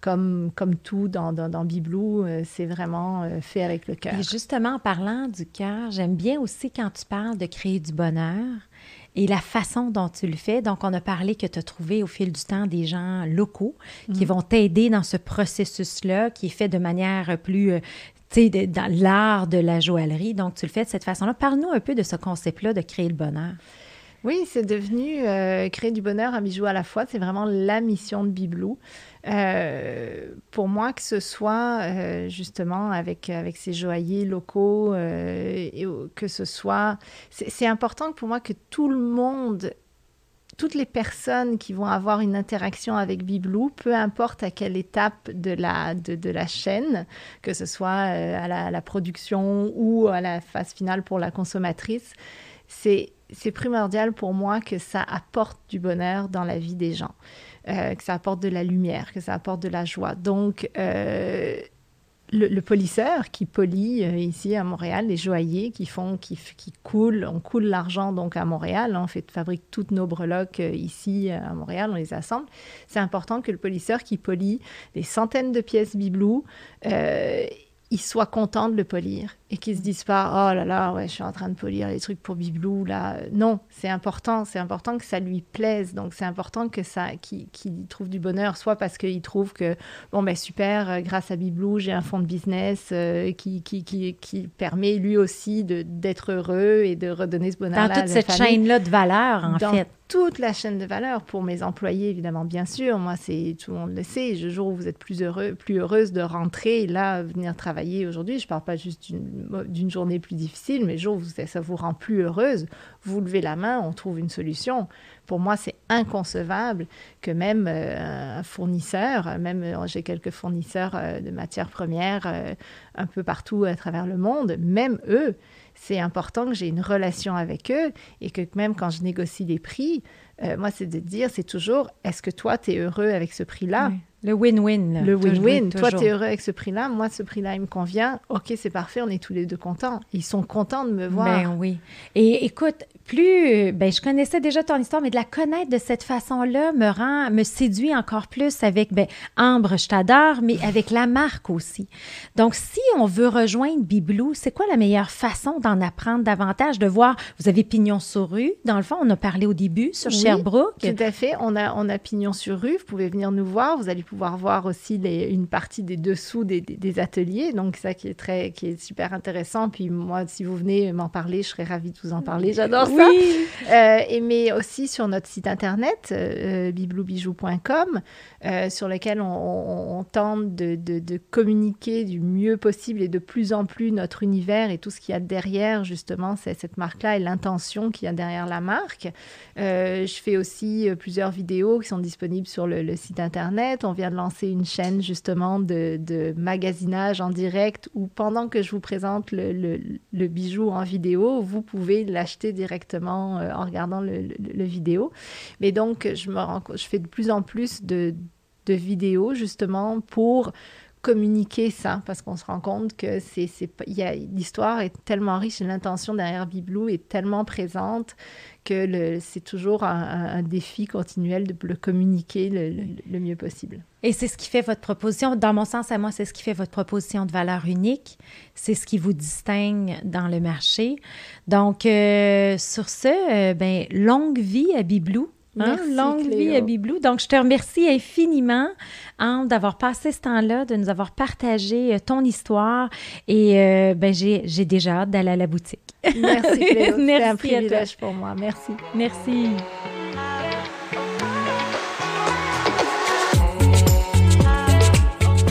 comme, comme tout dans, dans, dans Biblou, euh, c'est vraiment euh, fait avec le cœur. Et justement, en parlant du cœur, j'aime bien aussi quand tu parles de créer du bonheur et la façon dont tu le fais. Donc, on a parlé que tu as trouvé au fil du temps des gens locaux qui mm. vont t'aider dans ce processus-là, qui est fait de manière plus, euh, tu sais, dans l'art de la joaillerie. Donc, tu le fais de cette façon-là. Parle-nous un peu de ce concept-là de créer le bonheur. Oui, c'est devenu euh, créer du bonheur à bijou à la fois. C'est vraiment la mission de Bibelou. Euh, pour moi, que ce soit euh, justement avec, avec ces joailliers locaux, et que ce soit... C'est important pour moi que tout le monde toutes les personnes qui vont avoir une interaction avec Bibelou, peu importe à quelle étape de la, de, la chaîne, que ce soit à la, la, production ou à la phase finale pour la consommatrice, c'est primordial pour moi que ça apporte du bonheur dans la vie des gens, euh, que ça apporte de la lumière, que ça apporte de la joie. Donc, euh, le, polisseur qui polie euh, ici à Montréal, les joailliers qui font, qui, coulent, on coule l'argent donc à Montréal, on fait, fabrique toutes nos breloques ici à Montréal, on les assemble. C'est important que le polisseur qui polie des centaines de pièces bibelou, il soit content de le polir et qu'ils se disent pas oh là là ouais je suis en train de polir les trucs pour Biblou là non c'est important c'est important que ça lui plaise donc c'est important que ça qu'il trouve du bonheur soit parce qu'il trouve que bon ben super euh, grâce à Biblou j'ai un fonds de business euh, qui, qui, qui, qui, permet lui aussi d'être heureux et de redonner ce bonheur là dans toute cette chaîne là de valeur en fait toute la chaîne de valeur pour mes employés, évidemment, bien sûr. Moi, c'est tout le monde le sait. Le jour où vous êtes plus heureux, plus heureuse de rentrer, là, venir travailler aujourd'hui, je ne parle pas juste d'une journée plus difficile, mais jour où ça vous rend plus heureuse, vous levez la main, on trouve une solution. Pour moi, c'est inconcevable que même euh, un fournisseur, même euh, j'ai quelques fournisseurs euh, de matières premières un peu partout à travers le monde, même eux, c'est important que j'ai une relation avec eux et que même quand je négocie les prix, moi, c'est de dire, c'est toujours, est-ce que toi, tu es heureux avec ce prix-là? Le win-win. Le win-win. Toi, tu es heureux avec ce prix-là. Moi, ce prix-là, il me convient. OK, c'est parfait. On est tous les deux contents. Ils sont contents de me voir. Ben oui. Et écoute, plus, ben, je connaissais déjà ton histoire, mais de la connaître de cette façon-là me rend, me séduit encore plus avec, ben, Ambre, je t'adore, mais avec la marque aussi. Donc, si on veut rejoindre Biblou, c'est quoi la meilleure façon d'en apprendre davantage, de voir, vous avez pignon sur rue, dans le fond, on a parlé au début sur Sherbrooke. Tout à fait. On a, on a pignon sur rue. Vous pouvez venir nous voir. Vous allez pouvoir voir aussi les, une partie des dessous des, des, ateliers. Donc, ça qui est très, qui est super intéressant. Puis moi, si vous venez m'en parler, je serais ravie de vous en parler. J'adore ça. Euh, et, mais aussi sur notre site internet, euh, bibloubijou.com, euh, sur lequel on, tente de, de, communiquer du mieux possible et de plus en plus notre univers et tout ce qu'il y a derrière, justement, c'est cette marque-là et l'intention qu'il y a derrière la marque. je fais aussi plusieurs vidéos qui sont disponibles sur le, site internet. On vient de lancer une chaîne, justement, de, magasinage en direct où pendant que je vous présente le, bijou en vidéo, vous pouvez l'acheter directement euh, en regardant le, vidéo. Mais donc, je, me rends, je fais de plus en plus de vidéos justement pour communiquer ça parce qu'on se rend compte que c'est l'histoire est tellement riche et l'intention derrière Biblou est tellement présente que c'est toujours un, défi continuel de le communiquer le, mieux possible. Et c'est ce qui fait votre proposition, dans mon sens à moi, c'est ce qui fait votre proposition de valeur unique, c'est ce qui vous distingue dans le marché. Donc, euh, sur ce, euh, ben, longue vie à Biblou. Hein? Longue vie à Biblou. Donc, je te remercie infiniment, Anne, d'avoir passé ce temps-là, de nous avoir partagé euh, ton histoire. Et ben, j'ai déjà hâte d'aller à la boutique. Merci, Cléo. [laughs] Merci un privilège pour moi. Merci. Merci.